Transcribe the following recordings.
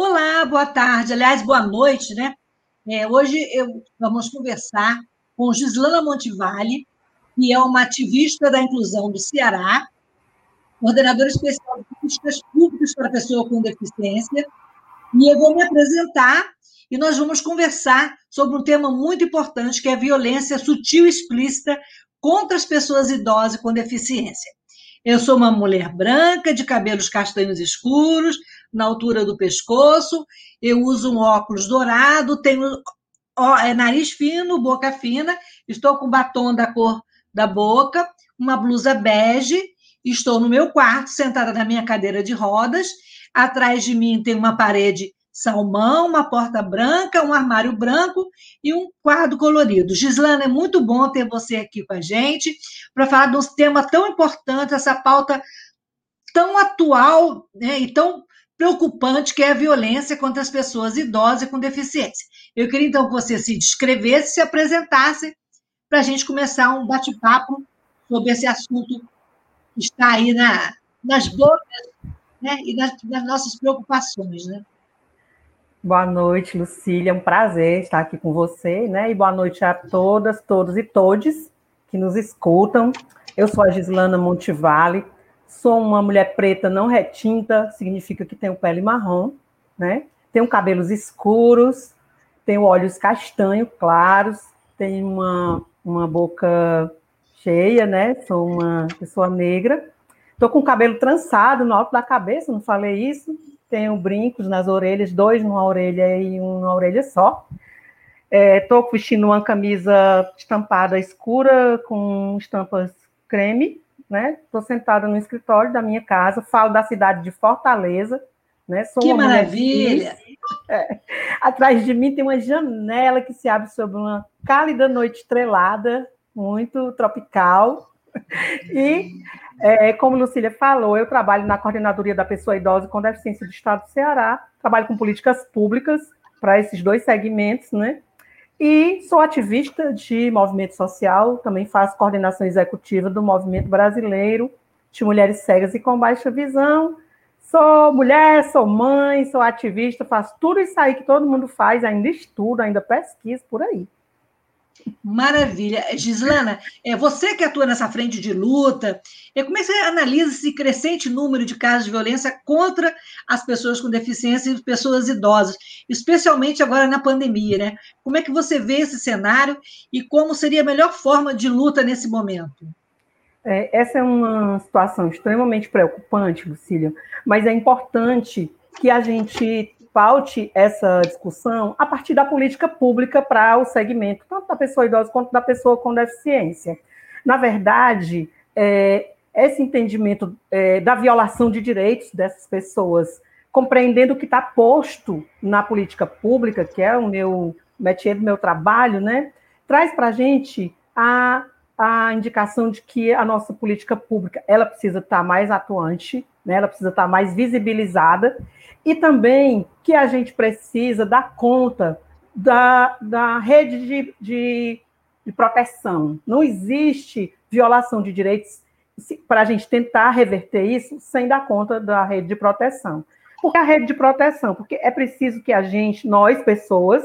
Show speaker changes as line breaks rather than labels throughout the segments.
Olá, boa tarde, aliás, boa noite, né? É, hoje eu, vamos conversar com Gislana Montevalli, que é uma ativista da inclusão do Ceará, coordenadora especial de políticas públicas para pessoas com deficiência, e eu vou me apresentar e nós vamos conversar sobre um tema muito importante, que é a violência sutil e explícita contra as pessoas idosas com deficiência. Eu sou uma mulher branca, de cabelos castanhos escuros, na altura do pescoço, eu uso um óculos dourado, tenho ó, é, nariz fino, boca fina, estou com batom da cor da boca, uma blusa bege, estou no meu quarto, sentada na minha cadeira de rodas, atrás de mim tem uma parede salmão, uma porta branca, um armário branco e um quadro colorido. Gislana, é muito bom ter você aqui com a gente para falar de um tema tão importante, essa pauta tão atual né, e tão preocupante que é a violência contra as pessoas idosas com deficiência. Eu queria então que você se descrevesse, se apresentasse, para a gente começar um bate-papo sobre esse assunto que está aí na, nas bocas né, e nas, nas nossas preocupações. Né?
Boa noite, Lucília. É um prazer estar aqui com você, né? E boa noite a todas, todos e todes que nos escutam. Eu sou a Gislana Montivale, Sou uma mulher preta não retinta, significa que tenho pele marrom, né? Tenho cabelos escuros, tenho olhos castanho claros, tenho uma, uma boca cheia, né? Sou uma pessoa negra. Estou com o cabelo trançado no alto da cabeça, não falei isso. Tenho brincos nas orelhas, dois numa orelha e um na orelha só. Estou é, vestindo uma camisa estampada escura com estampas creme né? Estou sentada no escritório da minha casa, falo da cidade de Fortaleza, né?
Sou que maravilha!
É. Atrás de mim tem uma janela que se abre sobre uma cálida noite estrelada, muito tropical. E, é, como Lucília falou, eu trabalho na Coordenadoria da Pessoa Idosa com Deficiência do Estado do Ceará, trabalho com políticas públicas para esses dois segmentos, né? E sou ativista de movimento social, também faço coordenação executiva do Movimento Brasileiro de Mulheres Cegas e com Baixa Visão. Sou mulher, sou mãe, sou ativista, faço tudo isso aí que todo mundo faz, ainda estudo, ainda pesquiso por aí.
Maravilha. Gislana, é você que atua nessa frente de luta, é, como é que você analisa esse crescente número de casos de violência contra as pessoas com deficiência e pessoas idosas, especialmente agora na pandemia, né? Como é que você vê esse cenário e como seria a melhor forma de luta nesse momento?
É, essa é uma situação extremamente preocupante, Lucília, mas é importante que a gente paute essa discussão a partir da política pública para o segmento, tanto da pessoa idosa quanto da pessoa com deficiência. Na verdade, é, esse entendimento é, da violação de direitos dessas pessoas, compreendendo o que está posto na política pública, que é o meu métier do meu trabalho, né, traz para a gente a, indicação de que a nossa política pública ela precisa estar tá mais atuante, né, ela precisa estar mais visibilizada e também que a gente precisa dar conta da, da rede de, de, de proteção. Não existe violação de direitos para a gente tentar reverter isso sem dar conta da rede de proteção. Por que a rede de proteção? Porque é preciso que a gente, nós, pessoas,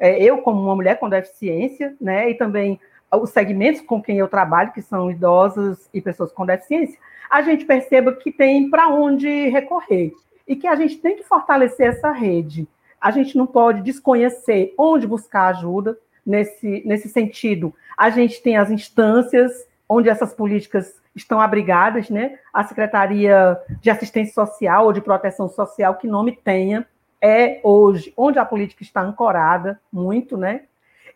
é, eu como uma mulher com deficiência, né, e também os segmentos com quem eu trabalho, que são idosos e pessoas com deficiência, a gente perceba que tem para onde recorrer e que a gente tem que fortalecer essa rede. A gente não pode desconhecer onde buscar ajuda nesse, nesse sentido. A gente tem as instâncias onde essas políticas estão abrigadas, né? A Secretaria de Assistência Social ou de Proteção Social, que nome tenha, é hoje onde a política está ancorada muito, né?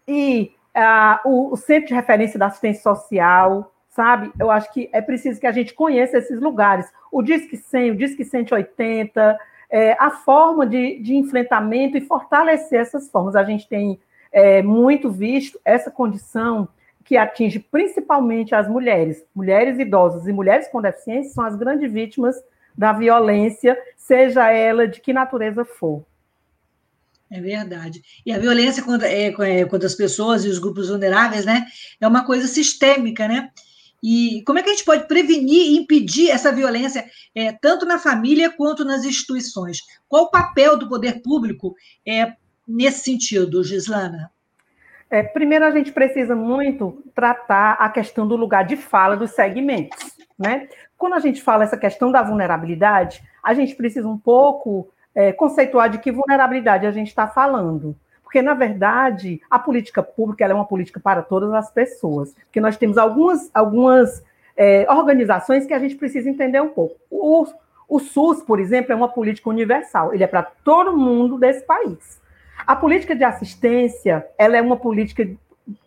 E ah, o, o Centro de Referência da Assistência Social sabe? Eu acho que é preciso que a gente conheça esses lugares. O Disque 100, o Disque 180, é, a forma de, de enfrentamento e fortalecer essas formas. A gente tem é, muito visto essa condição que atinge principalmente as mulheres. Mulheres idosas e mulheres com deficiência são as grandes vítimas da violência, seja ela de que natureza for.
É verdade. E a violência contra, é, é, contra as pessoas e os grupos vulneráveis, né, é uma coisa sistêmica, né? E como é que a gente pode prevenir e impedir essa violência, é, tanto na família quanto nas instituições? Qual o papel do poder público é, nesse sentido, Gislana?
É, primeiro, a gente precisa muito tratar a questão do lugar de fala dos segmentos. Né? Quando a gente fala essa questão da vulnerabilidade, a gente precisa um pouco é, conceituar de que vulnerabilidade a gente está falando. Porque, na verdade, a política pública é uma política para todas as pessoas. Porque nós temos algumas, algumas é, organizações que a gente precisa entender um pouco. O, o SUS, por exemplo, é uma política universal. Ele é para todo mundo desse país. A política de assistência, ela é uma política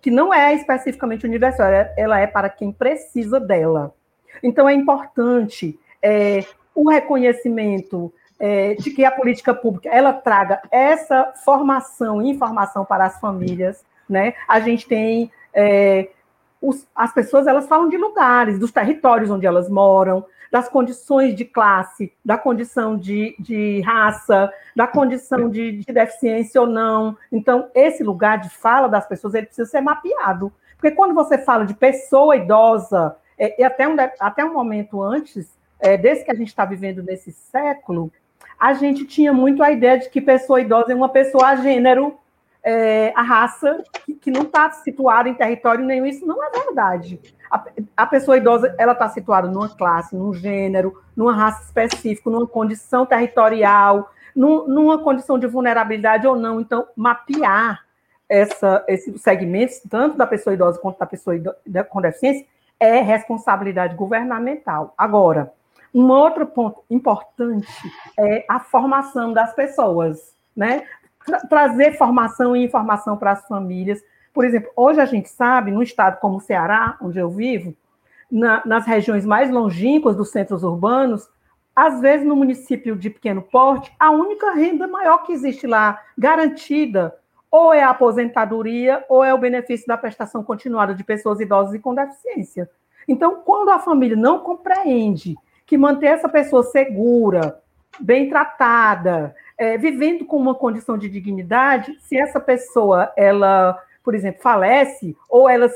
que não é especificamente universal, ela é para quem precisa dela. Então, é importante é, o reconhecimento é, de que a política pública ela traga essa formação e informação para as famílias, né? A gente tem é, os, as pessoas elas falam de lugares, dos territórios onde elas moram, das condições de classe, da condição de, de raça, da condição de, de, deficiência ou não. Então, esse lugar de fala das pessoas ele precisa ser mapeado. Porque quando você fala de pessoa idosa, é, e até um, até um momento antes, é, que a gente está vivendo nesse século, a gente tinha muito a ideia de que pessoa idosa é uma pessoa a gênero, é, a raça, que, que não está situada em território nenhum. Isso não é verdade. A, a pessoa idosa ela está situada numa classe, num gênero, numa raça específica, numa condição territorial, num, numa condição de vulnerabilidade ou não. Então, mapear essa, esses segmentos, tanto da pessoa idosa quanto da pessoa idosa, com deficiência, é responsabilidade governamental. Agora, um outro ponto importante é a formação das pessoas, né? Tra trazer formação e informação para as famílias. Por exemplo, hoje a gente sabe, num estado como o Ceará, onde eu vivo, na, nas regiões mais longínquas dos centros urbanos, às vezes no município de pequeno porte, a única renda maior que existe lá, garantida, ou é a aposentadoria, ou é o benefício da prestação continuada de pessoas idosas e com deficiência. Então, quando a família não compreende que manter essa pessoa segura, bem tratada, é, vivendo com uma condição de dignidade, se essa pessoa, ela, por exemplo, falece, ou ela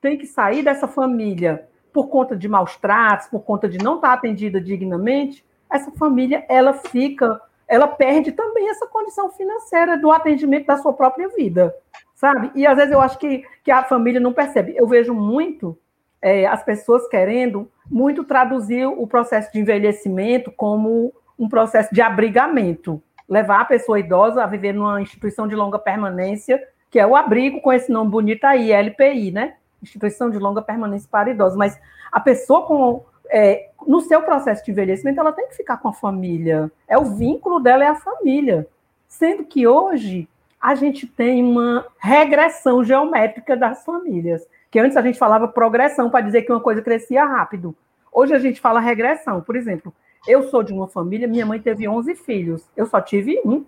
tem que sair dessa família por conta de maus tratos, por conta de não estar atendida dignamente, essa família, ela fica, ela perde também essa condição financeira do atendimento da sua própria vida, sabe? E às vezes eu acho que, que a família não percebe. Eu vejo muito é, as pessoas querendo muito traduzir o processo de envelhecimento como um processo de abrigamento, levar a pessoa idosa a viver numa instituição de longa permanência, que é o abrigo com esse nome bonito aí, LPI, né? Instituição de longa permanência para idosos. Mas a pessoa com é, no seu processo de envelhecimento, ela tem que ficar com a família. É o vínculo dela é a família. Sendo que hoje a gente tem uma regressão geométrica das famílias que antes a gente falava progressão para dizer que uma coisa crescia rápido. Hoje a gente fala regressão. Por exemplo, eu sou de uma família, minha mãe teve 11 filhos, eu só tive um.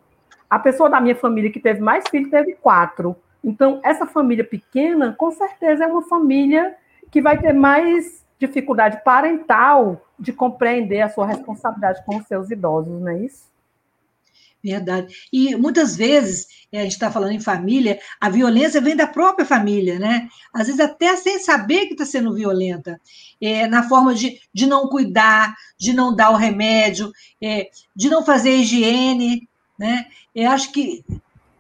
A pessoa da minha família que teve mais filhos teve quatro. Então, essa família pequena, com certeza, é uma família que vai ter mais dificuldade parental de compreender a sua responsabilidade com os seus idosos, não é isso?
Verdade. E muitas vezes, eh, a gente está falando em família, a violência vem da própria família, né? Às vezes até sem saber que está sendo violenta, é, na forma de, de não cuidar, de não dar o remédio, é, de não fazer higiene, né? Eu acho que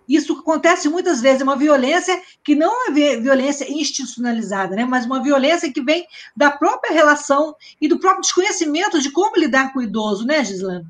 isso acontece muitas vezes, é uma violência que não é violência institucionalizada, né? mas uma violência que vem da própria relação e do próprio desconhecimento de como lidar com o idoso, né, Gislane?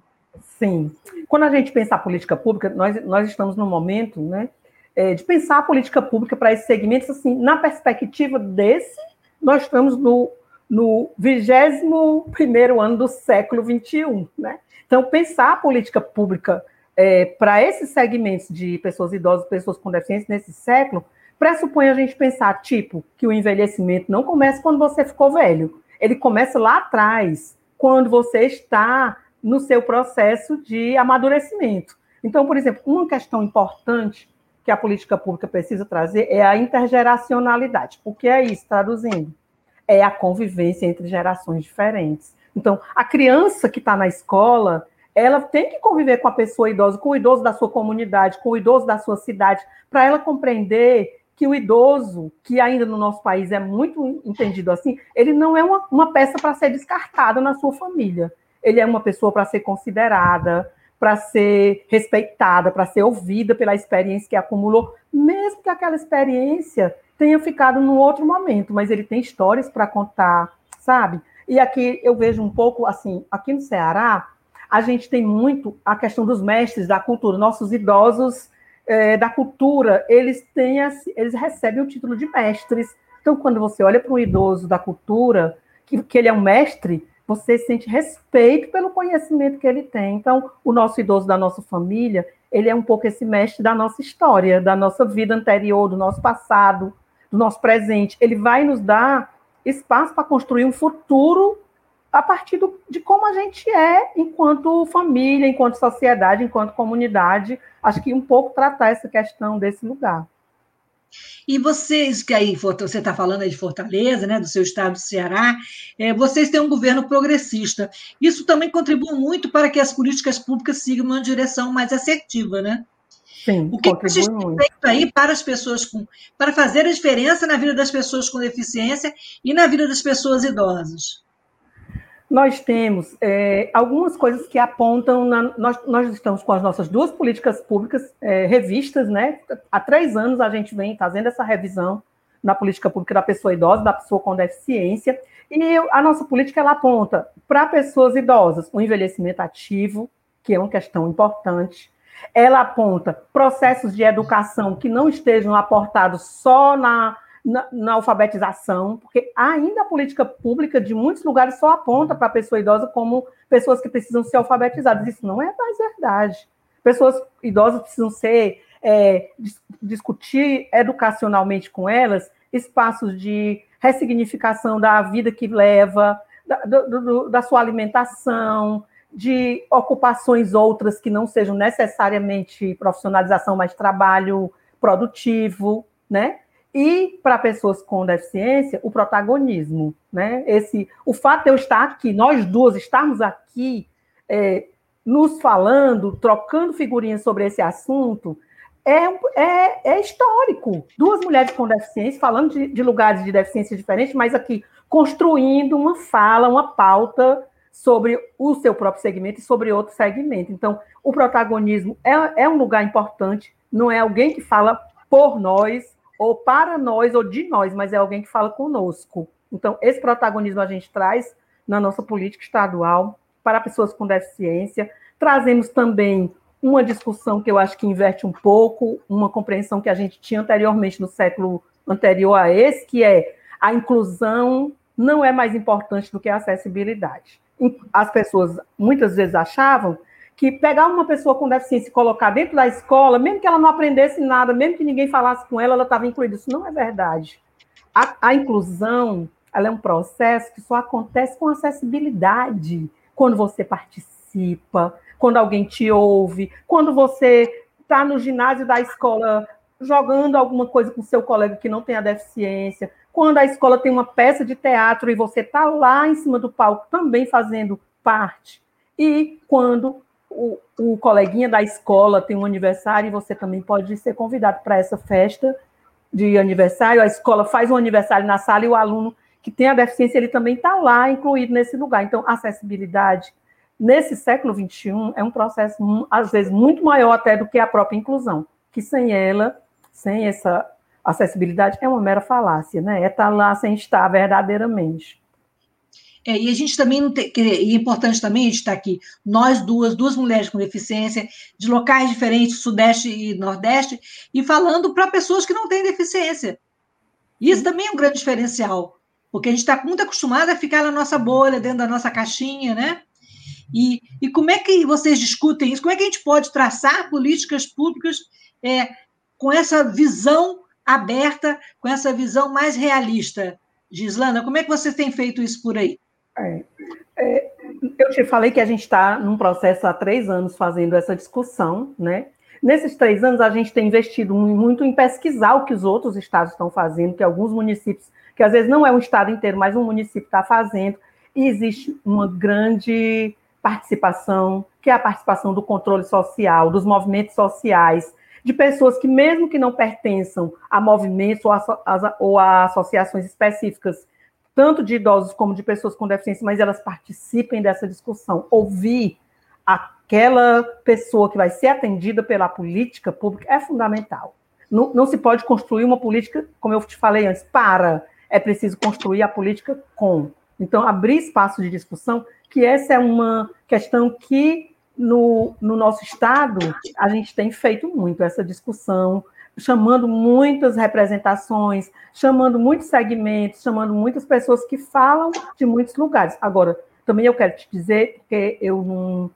Sim. Quando a gente pensa a política pública, nós, nós estamos no momento né, é, de pensar a política pública para esses segmentos, assim, na perspectiva desse, nós estamos no, no 21 ano do século XXI. Né? Então, pensar a política pública é, para esses segmentos de pessoas idosas, pessoas com deficiência nesse século, pressupõe a gente pensar, tipo, que o envelhecimento não começa quando você ficou velho. Ele começa lá atrás, quando você está no seu processo de amadurecimento. Então, por exemplo, uma questão importante que a política pública precisa trazer é a intergeracionalidade. O que é isso, traduzindo? É a convivência entre gerações diferentes. Então, a criança que está na escola, ela tem que conviver com a pessoa idosa, com o idoso da sua comunidade, com o idoso da sua cidade, para ela compreender que o idoso, que ainda no nosso país é muito entendido assim, ele não é uma, uma peça para ser descartada na sua família. Ele é uma pessoa para ser considerada, para ser respeitada, para ser ouvida pela experiência que acumulou, mesmo que aquela experiência tenha ficado num outro momento, mas ele tem histórias para contar, sabe? E aqui eu vejo um pouco assim, aqui no Ceará, a gente tem muito a questão dos mestres da cultura, nossos idosos é, da cultura, eles têm, eles recebem o título de mestres. Então, quando você olha para um idoso da cultura, que, que ele é um mestre, você sente respeito pelo conhecimento que ele tem. Então, o nosso idoso da nossa família, ele é um pouco esse mestre da nossa história, da nossa vida anterior, do nosso passado, do nosso presente. Ele vai nos dar espaço para construir um futuro a partir do, de como a gente é enquanto família, enquanto sociedade, enquanto comunidade. Acho que um pouco tratar essa questão desse lugar.
E vocês, que aí você está falando aí de Fortaleza, né, do seu estado do Ceará, é, vocês têm um governo progressista. Isso também contribui muito para que as políticas públicas sigam uma direção mais assertiva, né?
Sim,
o que, que vocês têm feito aí para as pessoas com, para fazer a diferença na vida das pessoas com deficiência e na vida das pessoas idosas?
Nós temos é, algumas coisas que apontam. Na, nós, nós, estamos com as nossas duas políticas públicas é, revistas, né? Há três anos a gente vem fazendo essa revisão na política pública da pessoa idosa, da pessoa com deficiência. E a nossa política ela aponta para pessoas idosas o envelhecimento ativo, que é uma questão importante. Ela aponta processos de educação que não estejam aportados só na na, na, alfabetização, porque ainda a política pública de muitos lugares só aponta para a pessoa idosa como pessoas que precisam ser alfabetizadas. Isso não é mais verdade. Pessoas idosas precisam ser é, discutir educacionalmente com elas espaços de ressignificação da vida que leva, da, do, da sua alimentação, de ocupações outras que não sejam necessariamente profissionalização, mas trabalho produtivo, né? E para pessoas com deficiência o protagonismo, né? Esse, o fato de eu estar aqui, nós duas estarmos aqui, é, nos falando, trocando figurinhas sobre esse assunto, é, é, é histórico. Duas mulheres com deficiência falando de, de lugares de deficiência diferentes, mas aqui construindo uma fala, uma pauta sobre o seu próprio segmento e sobre outro segmento. Então, o protagonismo é, é um lugar importante, não é alguém que fala por nós, ou para nós, ou de nós, mas é alguém que fala conosco. Então, esse protagonismo a gente traz na nossa política estadual para pessoas com deficiência. Trazemos também uma discussão que eu acho que inverte um pouco, uma compreensão que a gente tinha anteriormente no século anterior a esse, que é a inclusão não é mais importante do que a acessibilidade. As pessoas muitas vezes achavam que pegar uma pessoa com deficiência e colocar dentro da escola, mesmo que ela não aprendesse nada, mesmo que ninguém falasse com ela, ela estava incluída. Isso não é verdade. A, a inclusão ela é um processo que só acontece com acessibilidade, quando você participa, quando alguém te ouve, quando você está no ginásio da escola jogando alguma coisa com seu colega que não tem a deficiência, quando a escola tem uma peça de teatro e você está lá em cima do palco também fazendo parte, e quando o, o coleguinha da escola tem um aniversário e você também pode ser convidado para essa festa de aniversário. A escola faz um aniversário na sala e o aluno que tem a deficiência, ele também está lá incluído nesse lugar. Então, acessibilidade nesse século XXI é um processo, às vezes, muito maior até do que a própria inclusão, que sem ela, sem essa acessibilidade, é uma mera falácia, né? É estar tá lá sem estar verdadeiramente.
É, e a gente também não tem, e é importante também a gente estar aqui, nós duas, duas mulheres com deficiência, de locais diferentes, Sudeste e Nordeste, e falando para pessoas que não têm deficiência. Isso também é um grande diferencial, porque a gente está muito acostumada a ficar na nossa bolha, dentro da nossa caixinha, né? E, e como é que vocês discutem isso? Como é que a gente pode traçar políticas públicas é, com essa visão aberta, com essa visão mais realista. Gislana, como é que você tem feito isso por aí?
É, é, eu te falei que a gente está num processo há três anos fazendo essa discussão, né? Nesses três anos, a gente tem investido muito em pesquisar o que os outros estados estão fazendo, que alguns municípios, que às vezes não é um estado inteiro, mas um município está fazendo, e existe uma grande participação, que é a participação do controle social, dos movimentos sociais, de pessoas que, mesmo que não pertençam a movimentos ou a, ou a associações específicas, tanto de idosos como de pessoas com deficiência, mas elas participem dessa discussão. Ouvir aquela pessoa que vai ser atendida pela política pública é fundamental. Não, não se pode construir uma política, como eu te falei antes, para. É preciso construir a política com. Então, abrir espaço de discussão, que essa é uma questão que no, no nosso Estado a gente tem feito muito essa discussão, chamando muitas representações, chamando muitos segmentos, chamando muitas pessoas que falam de muitos lugares. Agora, também eu quero te dizer, que eu não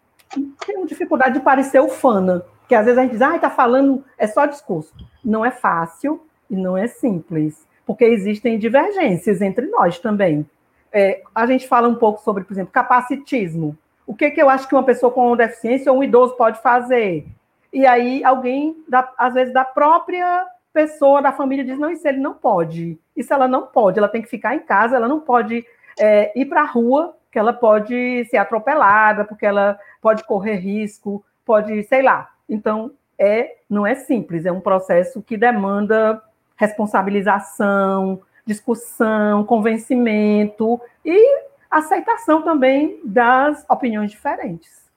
tenho dificuldade de parecer ufana, que às vezes a gente diz, ah, está falando, é só discurso. Não é fácil e não é simples, porque existem divergências entre nós também. É, a gente fala um pouco sobre, por exemplo, capacitismo. O que, que eu acho que uma pessoa com deficiência ou um idoso pode fazer? E aí alguém, da, às vezes, da própria pessoa da família diz, não, isso ele não pode. Isso ela não pode, ela tem que ficar em casa, ela não pode é, ir para a rua, que ela pode ser atropelada, porque ela pode correr risco, pode, sei lá. Então, é, não é simples, é um processo que demanda responsabilização, discussão, convencimento e aceitação também das opiniões diferentes.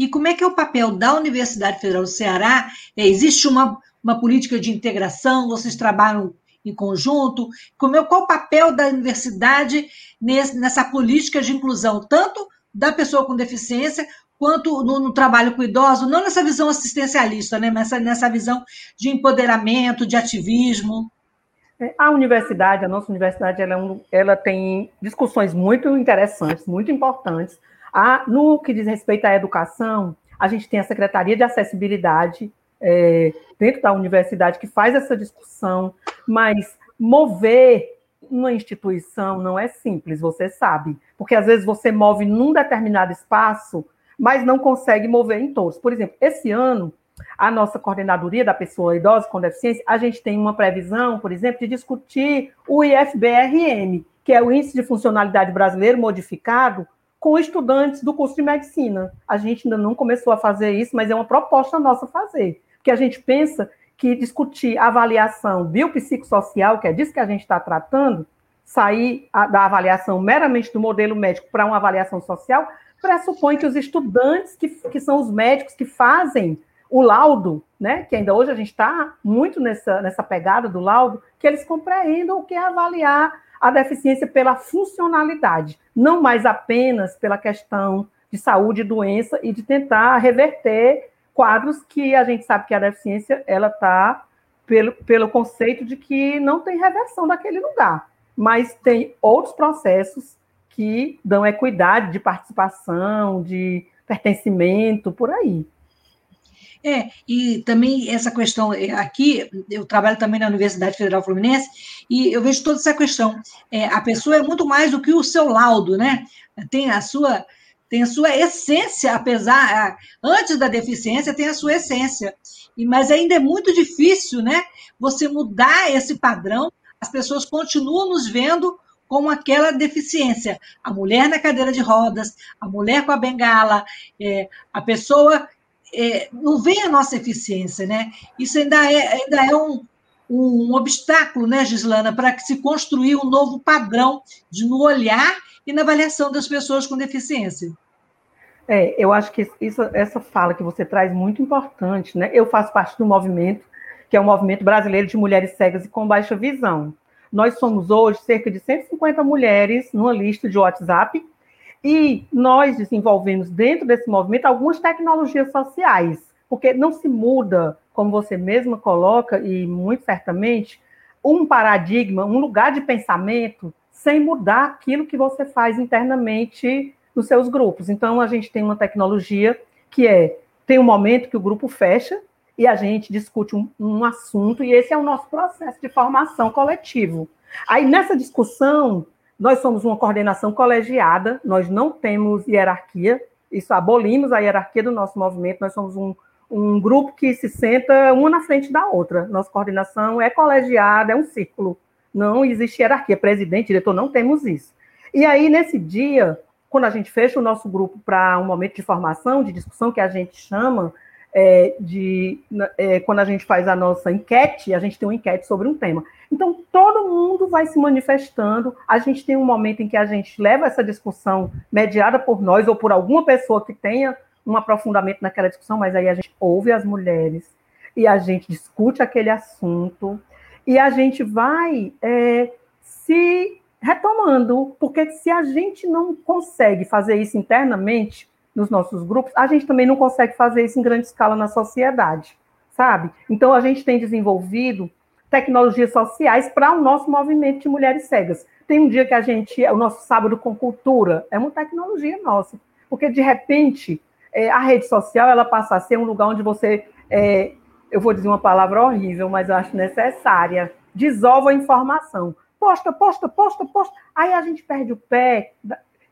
E como é que é o papel da Universidade Federal do Ceará? É, existe uma, uma política de integração? Vocês trabalham em conjunto? Como é, qual o papel da universidade nesse, nessa política de inclusão, tanto da pessoa com deficiência quanto no, no, trabalho com idosos, não nessa visão assistencialista, né, mas nessa, nessa visão de empoderamento, de ativismo?
É, a universidade, a nossa universidade, ela, é ela tem discussões muito interessantes, muito importantes. A, no que diz respeito à educação, a gente tem a Secretaria de Acessibilidade é, dentro da universidade que faz essa discussão, mas mover uma instituição não é simples, você sabe, porque às vezes você move num determinado espaço, mas não consegue mover em todos. Por exemplo, esse ano a nossa coordenadoria da pessoa idosa com deficiência, a gente tem uma previsão, por exemplo, de discutir o IFBRM, que é o Índice de Funcionalidade Brasileiro Modificado, com estudantes do curso de medicina. A gente ainda não começou a fazer isso, mas é uma proposta nossa fazer, porque a gente pensa que discutir avaliação biopsicossocial, que é disso que a gente está tratando, sair da avaliação meramente do modelo médico para uma avaliação social, pressupõe que os estudantes, que, que são os médicos que fazem o laudo, né, que ainda hoje a gente está muito nessa, nessa pegada do laudo, que eles compreendam o que é avaliar a deficiência pela funcionalidade, não mais apenas pela questão de saúde e doença e de tentar reverter quadros que a gente sabe que a deficiência ela está pelo, pelo conceito de que não tem reversão daquele lugar, mas tem outros processos que dão equidade de participação, de pertencimento, por aí.
É, e também essa questão é, aqui, eu trabalho também na Universidade Federal Fluminense, e eu vejo toda essa questão. É, a pessoa é muito mais do que o seu laudo, né? Tem a sua, tem a sua essência, apesar, antes da deficiência, tem a sua essência. E, mas ainda é muito difícil, né? Você mudar esse padrão, as pessoas continuam nos vendo com aquela deficiência. A mulher na cadeira de rodas, a mulher com a bengala, é, a pessoa é, não vem a nossa eficiência, né? Isso ainda é, ainda é um, um obstáculo, né, Gislana, para que se construir um novo padrão de no olhar e na avaliação das pessoas com deficiência.
É, eu acho que isso, essa fala que você traz é muito importante, né? Eu faço parte do movimento, que é o movimento brasileiro de mulheres cegas e com baixa visão. Nós somos hoje cerca de 150 mulheres numa lista de WhatsApp e nós desenvolvemos dentro desse movimento algumas tecnologias sociais, porque não se muda, como você mesma coloca, e muito certamente, um paradigma, um lugar de pensamento, sem mudar aquilo que você faz internamente nos seus grupos. Então, a gente tem uma tecnologia que é: tem um momento que o grupo fecha, e a gente discute um, um assunto, e esse é o nosso processo de formação coletivo. Aí, nessa discussão, nós somos uma coordenação colegiada, nós não temos hierarquia, isso abolimos a hierarquia do nosso movimento, nós somos um, um grupo que se senta uma na frente da outra. Nossa coordenação é colegiada, é um círculo. Não existe hierarquia, presidente, diretor, não temos isso. E aí, nesse dia, quando a gente fecha o nosso grupo para um momento de formação, de discussão, que a gente chama é, de é, quando a gente faz a nossa enquete, a gente tem uma enquete sobre um tema. Então, todo mundo vai se manifestando. A gente tem um momento em que a gente leva essa discussão mediada por nós ou por alguma pessoa que tenha um aprofundamento naquela discussão, mas aí a gente ouve as mulheres e a gente discute aquele assunto e a gente vai é, se retomando, porque se a gente não consegue fazer isso internamente, nos nossos grupos, a gente também não consegue fazer isso em grande escala na sociedade, sabe? Então, a gente tem desenvolvido tecnologias sociais para o nosso movimento de mulheres cegas. Tem um dia que a gente, o nosso sábado com cultura, é uma tecnologia nossa, porque de repente é, a rede social ela passa a ser um lugar onde você, é, eu vou dizer uma palavra horrível, mas eu acho necessária, desova a informação. Posta, posta, posta, posta. Aí a gente perde o pé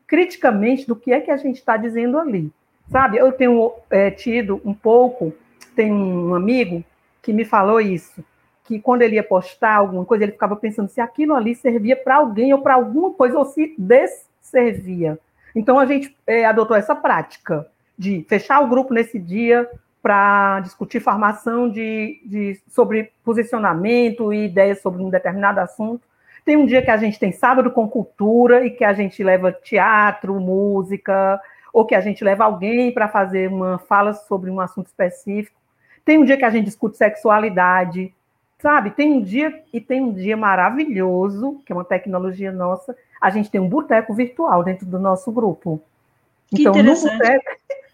criticamente do que é que a gente está dizendo ali. Sabe, eu tenho é, tido um pouco, tem um amigo que me falou isso, que quando ele ia postar alguma coisa, ele ficava pensando se aquilo ali servia para alguém ou para alguma coisa, ou se desservia. Então a gente é, adotou essa prática de fechar o grupo nesse dia para discutir formação de, de, sobre posicionamento e ideias sobre um determinado assunto. Tem um dia que a gente tem sábado com cultura e que a gente leva teatro, música, ou que a gente leva alguém para fazer uma fala sobre um assunto específico. Tem um dia que a gente discute sexualidade, sabe? Tem um dia e tem um dia maravilhoso, que é uma tecnologia nossa. A gente tem um boteco virtual dentro do nosso grupo.
Que então, no boteco,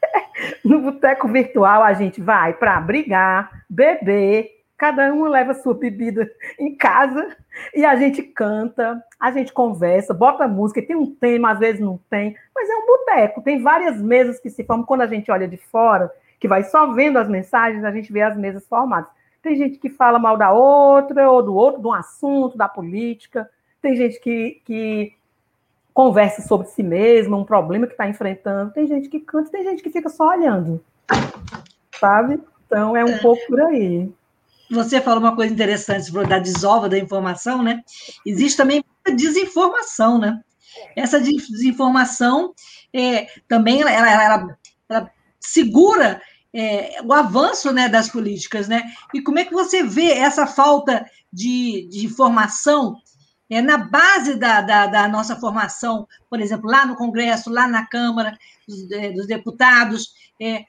no boteco virtual, a gente vai para brigar, beber, cada um leva sua bebida em casa e a gente canta, a gente conversa, bota música, tem um tema, às vezes não tem, mas é um boteco, tem várias mesas que se formam. Quando a gente olha de fora, que vai só vendo as mensagens, a gente vê as mesas formadas. Tem gente que fala mal da outra, ou do outro, de um assunto, da política, tem gente que, que conversa sobre si mesma, um problema que está enfrentando, tem gente que canta, tem gente que fica só olhando, sabe? Então é um pouco por aí
você falou uma coisa interessante sobre da desova da informação, né? Existe também desinformação, né? Essa desinformação é, também ela, ela, ela, ela segura é, o avanço né, das políticas, né? E como é que você vê essa falta de, de informação é, na base da, da, da, nossa formação, por exemplo, lá no Congresso, lá na Câmara dos, é, dos Deputados, é,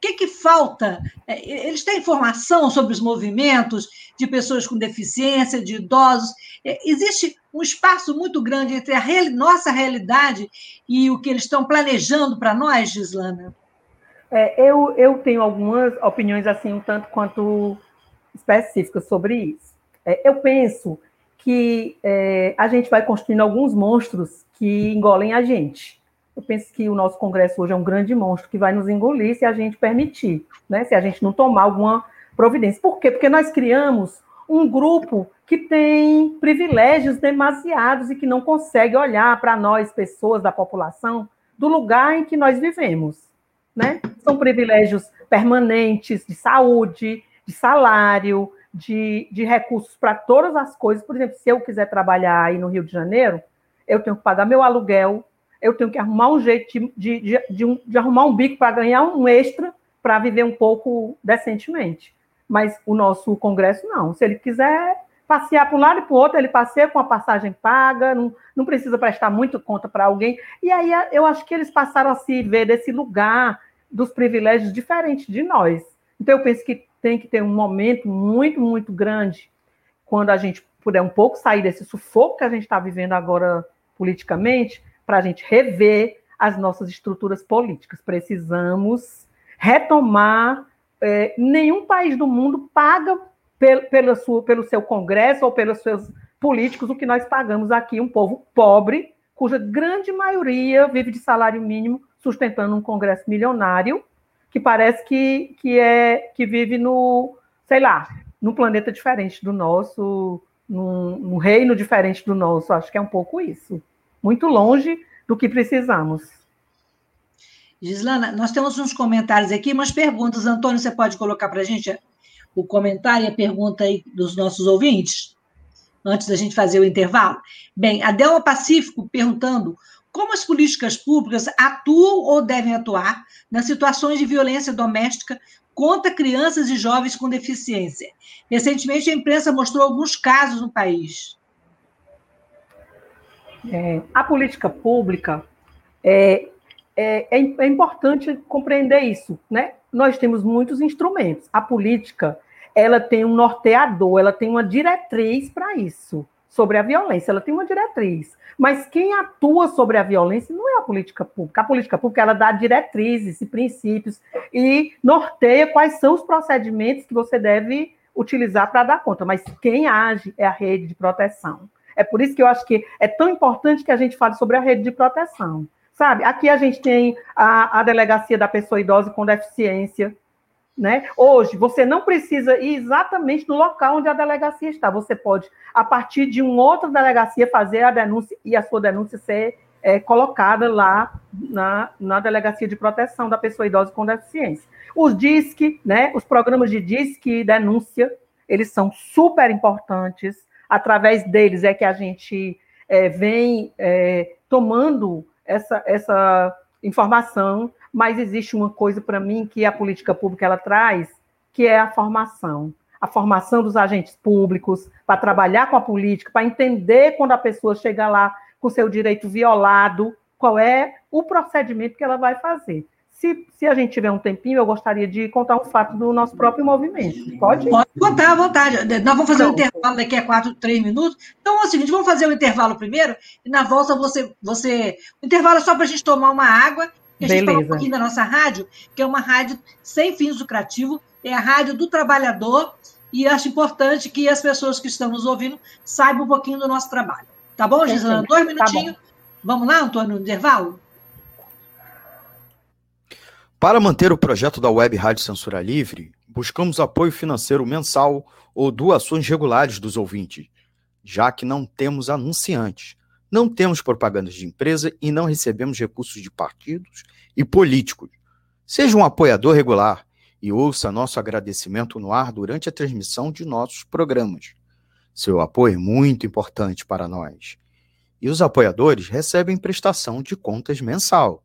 que, que falta? É, eles têm informação sobre os movimentos de pessoas com deficiência, de idosos. É, existe um espaço muito grande entre a real, nossa realidade e o que eles estão planejando para nós, Gislana?
É, eu, eu tenho algumas opiniões assim, um tanto quanto específicas sobre isso. É, eu penso que é, a gente vai construindo alguns monstros que engolem a gente eu penso que o nosso Congresso hoje é um grande monstro que vai nos engolir se a gente permitir, né? se a gente não tomar alguma providência. Por quê? Porque nós criamos um grupo que tem privilégios demasiados e que não consegue olhar para nós, pessoas da população, do lugar em que nós vivemos. Né? São privilégios permanentes de saúde, de salário, de, de recursos para todas as coisas. Por exemplo, se eu quiser trabalhar aí no Rio de Janeiro, eu tenho que pagar meu aluguel, eu tenho que arrumar um jeito de, de, de, de, um, de arrumar um bico para ganhar um extra para viver um pouco decentemente. Mas o nosso Congresso não. Se ele quiser passear para um lado e para o outro, ele passeia com a passagem paga, não, não precisa prestar muito conta para alguém. E aí eu acho que eles passaram a se ver desse lugar dos privilégios diferentes de nós. Então eu penso que tem que ter um momento muito, muito grande quando a gente puder um pouco sair desse sufoco que a gente está vivendo agora politicamente, para a gente rever as nossas estruturas políticas. Precisamos retomar. É, nenhum país do mundo paga pelo, pelo, sua, pelo seu Congresso ou pelos seus políticos o que nós pagamos aqui, um povo pobre, cuja grande maioria vive de salário mínimo, sustentando um Congresso milionário, que parece que, que, é, que vive no, sei lá, num planeta diferente do nosso, num, num reino diferente do nosso. Acho que é um pouco isso. Muito longe do que precisamos.
Gislana, nós temos uns comentários aqui, umas perguntas. Antônio, você pode colocar para a gente o comentário e a pergunta aí dos nossos ouvintes, antes da gente fazer o intervalo? Bem, a Delma Pacífico perguntando como as políticas públicas atuam ou devem atuar nas situações de violência doméstica contra crianças e jovens com deficiência. Recentemente, a imprensa mostrou alguns casos no país.
É, a política pública é, é, é, é, importante compreender isso, né? Nós temos muitos instrumentos. A política, ela tem um norteador, ela tem uma diretriz para isso, sobre a violência, ela tem uma diretriz. Mas quem atua sobre a violência não é a política pública. A política pública, ela dá diretrizes e princípios e norteia quais são os procedimentos que você deve utilizar para dar conta. Mas quem age é a rede de proteção. É por isso que eu acho que é tão importante que a gente fale sobre a rede de proteção. Sabe? Aqui a gente tem a, a delegacia da pessoa idosa com deficiência. Né? Hoje, você não precisa ir exatamente no local onde a delegacia está. Você pode, a partir de uma outra delegacia, fazer a denúncia e a sua denúncia ser é, colocada lá na, na delegacia de proteção da pessoa idosa com deficiência. Os DISC, né, os programas de DISC e denúncia, eles são super importantes. Através deles é que a gente é, vem é, tomando essa, essa informação, mas existe uma coisa para mim que a política pública ela traz, que é a formação. A formação dos agentes públicos para trabalhar com a política, para entender quando a pessoa chega lá com seu direito violado, qual é o procedimento que ela vai fazer. Se, se a gente tiver um tempinho, eu gostaria de contar um fato do nosso próprio movimento. Pode?
Pode contar à vontade. Nós vamos fazer então, um intervalo daqui a quatro, três minutos. Então é o seguinte: vamos fazer o um intervalo primeiro, e na volta você. você... O intervalo é só para a gente tomar uma água. E a gente fala um pouquinho da nossa rádio, que é uma rádio sem fins lucrativos, é a Rádio do Trabalhador, e acho importante que as pessoas que estão nos ouvindo saibam um pouquinho do nosso trabalho. Tá bom, Gisela? Dois minutinhos. Tá Vamos lá, Antônio, no intervalo?
Para manter o projeto da Web Rádio Censura Livre, buscamos apoio financeiro mensal ou doações regulares dos ouvintes, já que não temos anunciantes, não temos propagandas de empresa e não recebemos recursos de partidos e políticos. Seja um apoiador regular e ouça nosso agradecimento no ar durante a transmissão de nossos programas. Seu apoio é muito importante para nós. E os apoiadores recebem prestação de contas mensal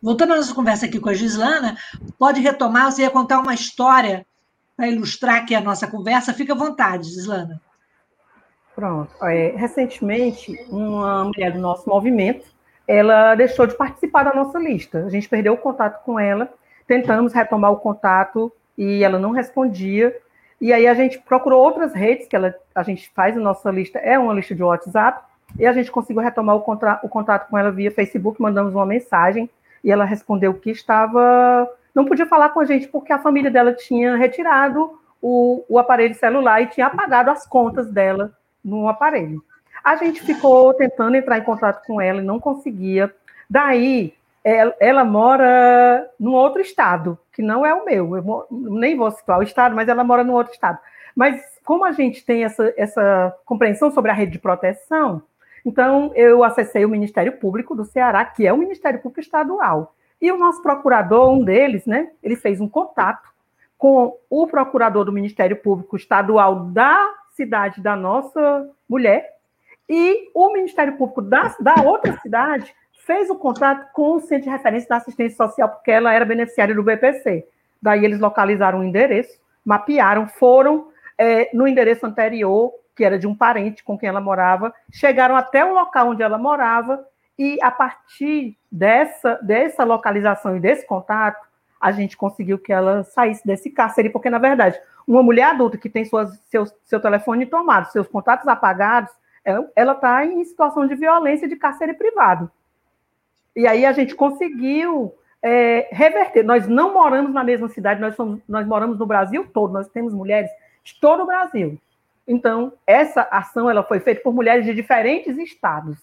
Voltando à nossa conversa aqui com a Gislana, pode retomar, você ia contar uma história para ilustrar aqui a nossa conversa. Fica à vontade, Gislana.
Pronto. É, recentemente, uma mulher do nosso movimento, ela deixou de participar da nossa lista. A gente perdeu o contato com ela, tentamos retomar o contato e ela não respondia. E aí a gente procurou outras redes que ela, a gente faz a nossa lista, é uma lista de WhatsApp, e a gente conseguiu retomar o, contra, o contato com ela via Facebook, mandamos uma mensagem e ela respondeu que estava. não podia falar com a gente porque a família dela tinha retirado o, o aparelho celular e tinha apagado as contas dela no aparelho. A gente ficou tentando entrar em contato com ela e não conseguia. Daí, ela, ela mora num outro estado, que não é o meu. Eu nem vou citar o estado, mas ela mora num outro estado. Mas como a gente tem essa, essa compreensão sobre a rede de proteção, então, eu acessei o Ministério Público do Ceará, que é o Ministério Público Estadual. E o nosso procurador, um deles, né, ele fez um contato com o procurador do Ministério Público Estadual da cidade da nossa mulher, e o Ministério Público da, da outra cidade fez o contato com o Centro de Referência da Assistência Social, porque ela era beneficiária do BPC. Daí eles localizaram o endereço, mapearam, foram é, no endereço anterior que era de um parente com quem ela morava, chegaram até o local onde ela morava e a partir dessa, dessa localização e desse contato, a gente conseguiu que ela saísse desse cárcere, porque, na verdade, uma mulher adulta que tem suas, seu, seu telefone tomado, seus contatos apagados, é, ela está em situação de violência de cárcere privado. E aí a gente conseguiu é, reverter. Nós não moramos na mesma cidade, nós, somos, nós moramos no Brasil todo, nós temos mulheres de todo o Brasil. Então, essa ação ela foi feita por mulheres de diferentes estados.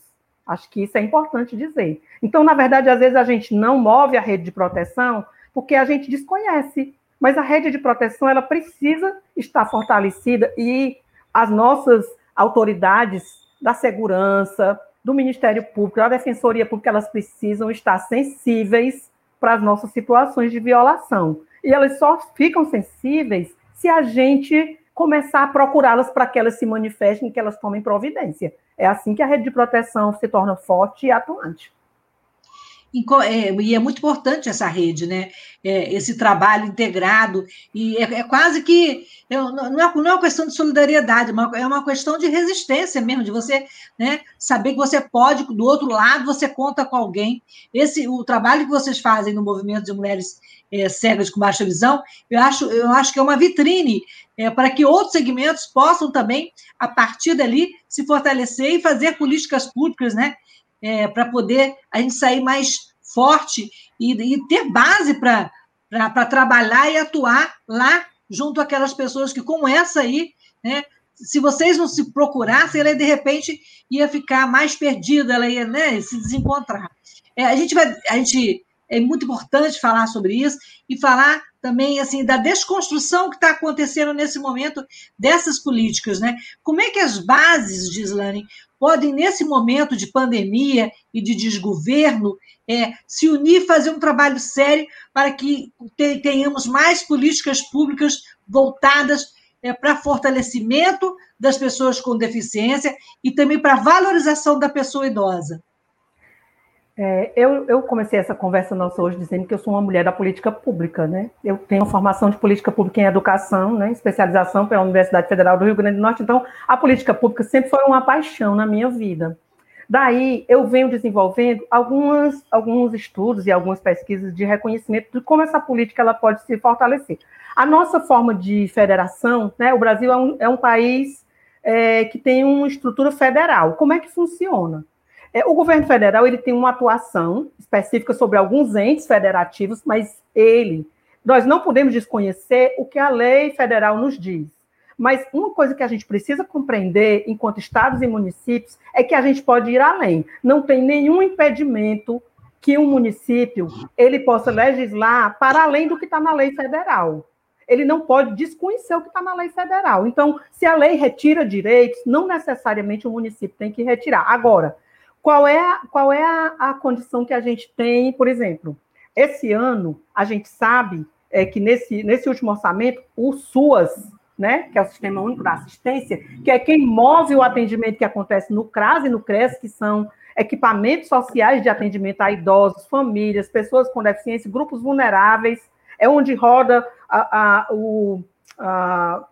Acho que isso é importante dizer. Então, na verdade, às vezes a gente não move a rede de proteção porque a gente desconhece. Mas a rede de proteção ela precisa estar fortalecida e as nossas autoridades da segurança, do Ministério Público, da Defensoria Pública, elas precisam estar sensíveis para as nossas situações de violação. E elas só ficam sensíveis se a gente começar a procurá-las para que elas se manifestem, que elas tomem providência. É assim que a rede de proteção se torna forte e atuante.
É, e é muito importante essa rede, né? É, esse trabalho integrado, e é, é quase que não não é uma questão de solidariedade, é uma questão de resistência mesmo, de você né, saber que você pode, do outro lado, você conta com alguém. Esse, o trabalho que vocês fazem no movimento de mulheres é, cegas com baixa visão, eu acho, eu acho que é uma vitrine é, para que outros segmentos possam também, a partir dali, se fortalecer e fazer políticas públicas, né? É, para poder a gente sair mais forte e, e ter base para trabalhar e atuar lá junto àquelas pessoas que, como essa aí, né, se vocês não se procurassem, ela de repente ia ficar mais perdida, ela ia né, se desencontrar. É, a gente vai, a gente é muito importante falar sobre isso e falar também assim da desconstrução que está acontecendo nesse momento dessas políticas, né? Como é que as bases, Gislane, podem, nesse momento de pandemia e de desgoverno, é, se unir fazer um trabalho sério para que tenhamos mais políticas públicas voltadas é, para fortalecimento das pessoas com deficiência e também para valorização da pessoa idosa.
É, eu, eu, comecei essa conversa nossa hoje dizendo que eu sou uma mulher da política pública, né? Eu tenho formação de política pública em educação, né? Especialização pela Universidade Federal do Rio Grande do Norte. Então, a política pública sempre foi uma paixão na minha vida. Daí, eu venho desenvolvendo algumas, alguns estudos e algumas pesquisas de reconhecimento de como essa política ela pode se fortalecer. A nossa forma de federação, né? O Brasil é um, é um país é, que tem uma estrutura federal. Como é que funciona? É, o governo federal ele tem uma atuação específica sobre alguns entes federativos, mas ele, nós não podemos desconhecer o que a lei federal nos diz. Mas uma coisa que a gente precisa compreender, enquanto estados e municípios, é que a gente pode ir além. Não tem nenhum impedimento que um município ele possa legislar para além do que está na lei federal. Ele não pode desconhecer o que está na lei federal. Então, se a lei retira direitos, não necessariamente o município tem que retirar. Agora, qual é, a, qual é a, a condição que a gente tem, por exemplo? Esse ano, a gente sabe é, que nesse, nesse último orçamento, o SUAS, né, que é o Sistema Único da Assistência, que é quem move o atendimento que acontece no CRAS e no CRES, que são equipamentos sociais de atendimento a idosos, famílias, pessoas com deficiência, grupos vulneráveis, é onde roda a, a, o, a,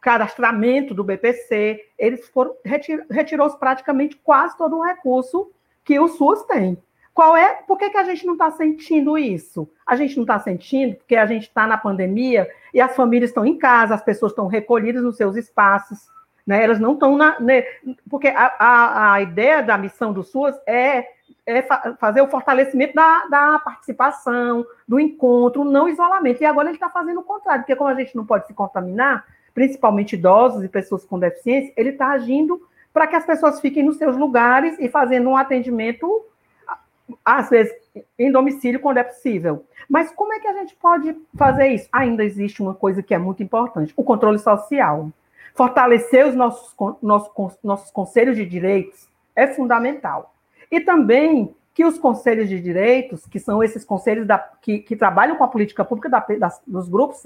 cadastramento do BPC, eles foram retir, retirou praticamente quase todo o recurso que o SUS tem. Qual é? Por que, que a gente não está sentindo isso? A gente não está sentindo porque a gente está na pandemia e as famílias estão em casa, as pessoas estão recolhidas nos seus espaços, né? Elas não estão na. Né? Porque a, a, a, ideia da missão do SUS é, é fa fazer o fortalecimento da, da participação, do encontro, não isolamento. E agora ele está fazendo o contrário, porque como a gente não pode se contaminar, principalmente idosos e pessoas com deficiência, ele está agindo para que as pessoas fiquem nos seus lugares e fazendo um atendimento, às vezes, em domicílio, quando é possível. Mas como é que a gente pode fazer isso? Ainda existe uma coisa que é muito importante: o controle social. Fortalecer os nossos, nossos, nossos conselhos de direitos é fundamental. E também que os conselhos de direitos, que são esses conselhos da, que, que, trabalham com a política pública da, das, dos grupos,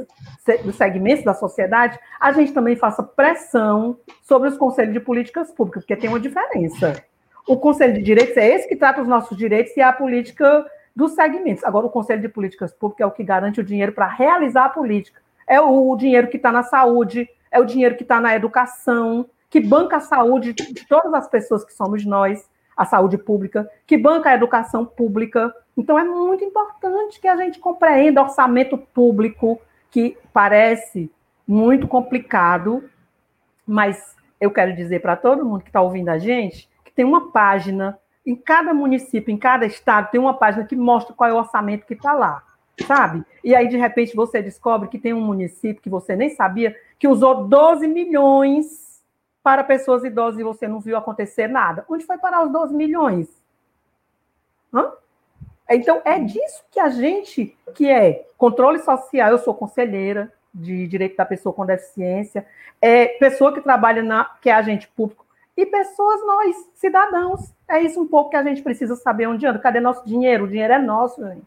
dos segmentos da sociedade, a gente também faça pressão sobre os conselhos de políticas públicas, porque tem uma diferença. O conselho de direitos é esse que trata os nossos direitos e a política dos segmentos. Agora, o conselho de políticas públicas é o que garante o dinheiro para realizar a política. É o dinheiro que está na saúde, é o dinheiro que está na educação, que banca a saúde de todas as pessoas que somos nós a saúde pública, que banca a educação pública. Então, é muito importante que a gente compreenda orçamento público, que parece muito complicado, mas eu quero dizer para todo mundo que está ouvindo a gente que tem uma página em cada município, em cada estado, tem uma página que mostra qual é o orçamento que está lá, sabe? E aí, de repente, você descobre que tem um município que você nem sabia que usou 12 milhões para pessoas idosas e você não viu acontecer nada. Onde foi parar os 12 milhões? Hã? Então, é disso que a gente, que é controle social, eu sou conselheira de direito da pessoa com deficiência, é pessoa que trabalha na, que é agente público, e pessoas, nós, cidadãos. É isso um pouco que a gente precisa saber onde anda. Cadê nosso dinheiro? O dinheiro é nosso, gente.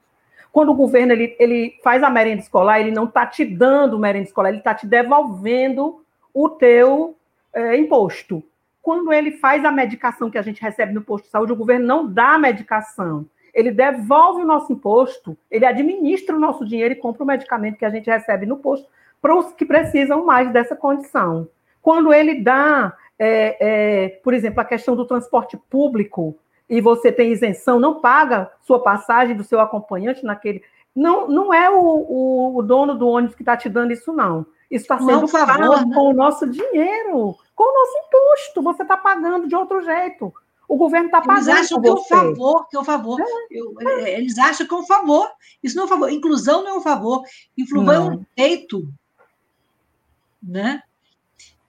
Quando o governo ele, ele faz a merenda escolar, ele não está te dando merenda escolar, ele está te devolvendo o teu é, imposto. Quando ele faz a medicação que a gente recebe no posto de saúde, o governo não dá a medicação. Ele devolve o nosso imposto, ele administra o nosso dinheiro e compra o medicamento que a gente recebe no posto para os que precisam mais dessa condição. Quando ele dá é, é, por exemplo, a questão do transporte público, e você tem isenção, não paga sua passagem do seu acompanhante naquele. Não, não é o, o, o dono do ônibus que está te dando isso, não. Isso está sendo
favor, pago
né? com o nosso dinheiro, com o nosso imposto. Você está pagando de outro jeito. O governo está pagando.
Eles acham que é um favor, que é um favor. É. Eu, é, eles acham que é um favor. Isso não é um favor. Inclusão não é um favor. Inclusão é um direito. Né?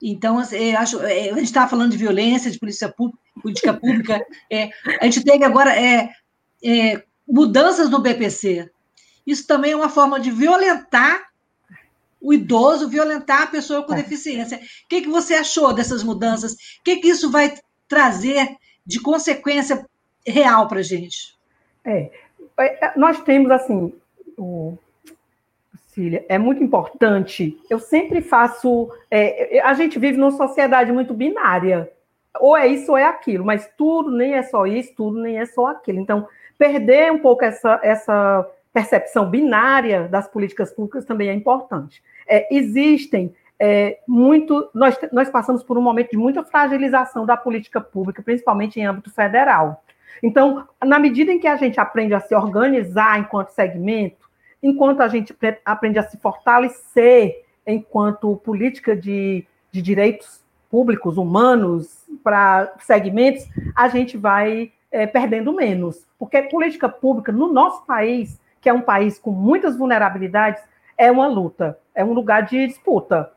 Então, assim, eu acho, é, a gente estava falando de violência, de polícia pública, política pública. É, a gente tem agora é, é, mudanças no BPC. Isso também é uma forma de violentar o idoso, violentar a pessoa com é. deficiência. O que, que você achou dessas mudanças? O que, que isso vai trazer de consequência real para a gente?
É, nós temos, assim, o, Cília, é muito importante. Eu sempre faço. É, a gente vive numa sociedade muito binária. Ou é isso ou é aquilo, mas tudo nem é só isso, tudo nem é só aquilo. Então, perder um pouco essa, essa percepção binária das políticas públicas também é importante. É, existem é, muito. Nós, nós passamos por um momento de muita fragilização da política pública, principalmente em âmbito federal. Então, na medida em que a gente aprende a se organizar enquanto segmento, enquanto a gente aprende a se fortalecer enquanto política de, de direitos públicos, humanos, para segmentos, a gente vai é, perdendo menos. Porque política pública, no nosso país, que é um país com muitas vulnerabilidades, é uma luta, é um lugar de disputa.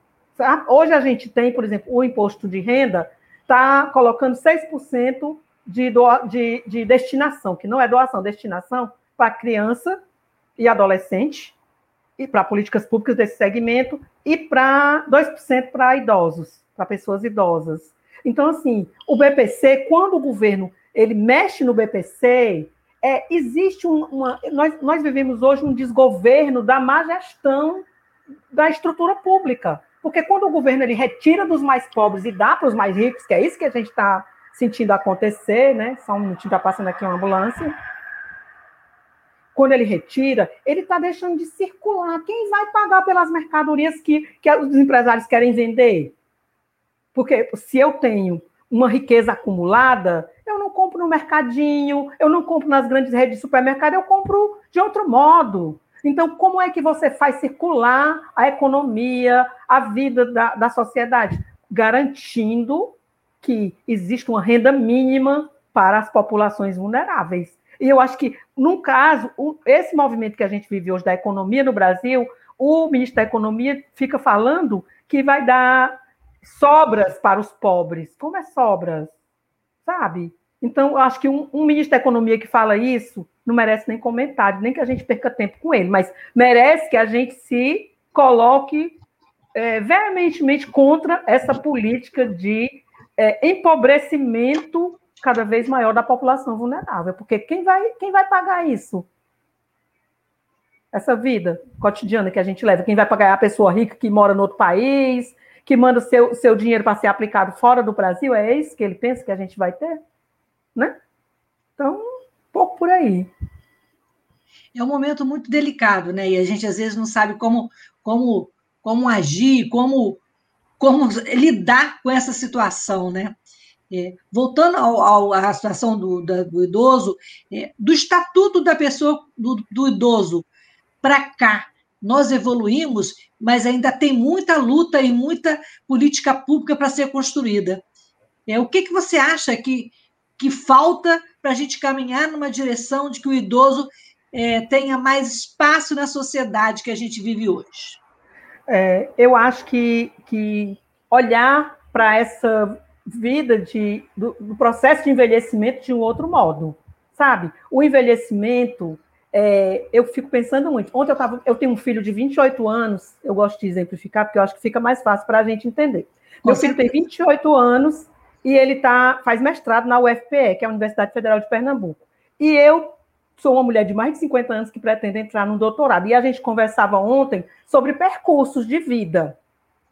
Hoje a gente tem, por exemplo, o imposto de renda está colocando 6% de, de, de destinação, que não é doação, destinação para criança e adolescente, e para políticas públicas desse segmento, e para 2% para idosos, para pessoas idosas. Então, assim, o BPC, quando o governo ele mexe no BPC, é, existe um, uma. Nós, nós vivemos hoje um desgoverno da má gestão da estrutura pública. Porque quando o governo ele retira dos mais pobres e dá para os mais ricos, que é isso que a gente está sentindo acontecer, né? Só um minutinho, está passando aqui uma ambulância quando ele retira, ele está deixando de circular. Quem vai pagar pelas mercadorias que, que os empresários querem vender? Porque se eu tenho uma riqueza acumulada, eu não compro no mercadinho, eu não compro nas grandes redes de supermercado, eu compro de outro modo. Então, como é que você faz circular a economia, a vida da, da sociedade? Garantindo que existe uma renda mínima para as populações vulneráveis. E eu acho que, num caso, esse movimento que a gente vive hoje da economia no Brasil, o ministro da Economia fica falando que vai dar sobras para os pobres. Como é sobras? Sabe? Então, eu acho que um, um, ministro da Economia que fala isso não merece nem comentário, nem que a gente perca tempo com ele, mas merece que a gente se coloque é, veementemente contra essa política de é, empobrecimento cada vez maior da população vulnerável, porque quem vai, quem vai pagar isso? Essa vida cotidiana que a gente leva, quem vai pagar é a pessoa rica que mora no outro país, que manda seu, seu dinheiro para ser aplicado fora do Brasil, é isso que ele pensa que a gente vai ter? Né? Então, um pouco por aí.
É um momento muito delicado, né? E a gente às vezes não sabe como, como, como agir, como, como lidar com essa situação, né? É, voltando ao, ao, à situação do, da, do idoso, é, do estatuto da pessoa, do, do idoso, para cá, nós evoluímos, mas ainda tem muita luta e muita política pública para ser construída. É, o que, que você acha que, que falta para a gente caminhar numa direção de que o idoso é, tenha mais espaço na sociedade que a gente vive hoje?
É, eu acho que, que olhar para essa vida de, do, do, processo de envelhecimento de um outro modo, sabe? O envelhecimento, é, eu fico pensando muito. Ontem eu, tava, eu tenho um filho de 28 anos, eu gosto de exemplificar, porque eu acho que fica mais fácil para a gente entender. Meu filho tem 28 anos e ele tá, faz mestrado na UFPE, que é a Universidade Federal de Pernambuco. E eu sou uma mulher de mais de 50 anos que pretende entrar no doutorado. E a gente conversava ontem sobre percursos de vida.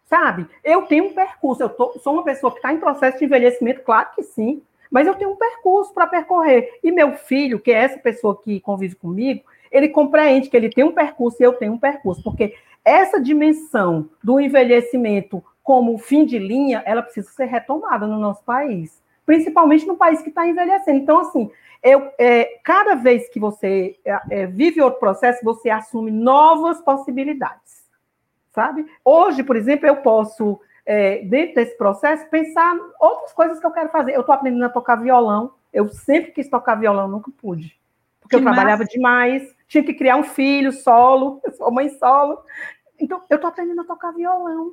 Sabe? Eu tenho um percurso, eu tô, sou uma pessoa que está em processo de envelhecimento, claro que sim, mas eu tenho um percurso para percorrer. E meu filho, que é essa pessoa que convive comigo, ele compreende que ele tem um percurso e eu tenho um percurso, porque essa dimensão do envelhecimento como fim de linha, ela precisa ser retomada no nosso país, principalmente no país que está envelhecendo. Então, assim, eu, é, cada vez que você é, é, vive outro processo, você assume novas possibilidades, sabe? Hoje, por exemplo, eu posso, é, dentro desse processo, pensar outras coisas que eu quero fazer. Eu estou aprendendo a tocar violão. Eu sempre quis tocar violão, nunca pude. Porque que eu massa. trabalhava demais, tinha que criar um filho solo, eu sou mãe solo. Então, eu estou aprendendo a tocar violão.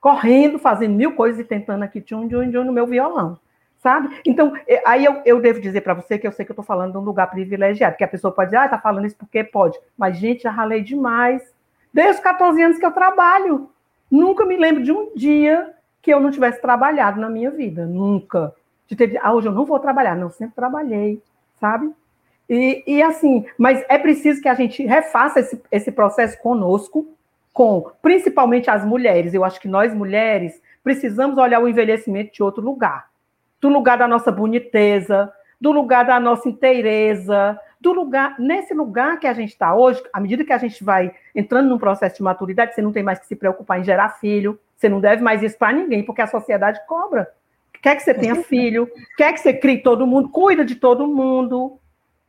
Correndo, fazendo mil coisas e tentando aqui, tchum, tchum, tchum, no meu violão sabe? Então, é, aí eu, eu devo dizer para você que eu sei que eu estou falando de um lugar privilegiado, que a pessoa pode dizer, ah, tá falando isso porque pode. Mas, gente, já ralei demais. Desde os 14 anos que eu trabalho. Nunca me lembro de um dia que eu não tivesse trabalhado na minha vida. Nunca. De ter, ah, hoje eu não vou trabalhar. Não, sempre trabalhei, sabe? E, e assim, mas é preciso que a gente refaça esse, esse processo conosco, com principalmente as mulheres. Eu acho que nós, mulheres, precisamos olhar o envelhecimento de outro lugar do lugar da nossa boniteza, do lugar da nossa inteireza, do lugar, nesse lugar que a gente está hoje, à medida que a gente vai entrando num processo de maturidade, você não tem mais que se preocupar em gerar filho, você não deve mais isso para ninguém, porque a sociedade cobra. Quer que você tenha filho, quer que você crie todo mundo, cuida de todo mundo.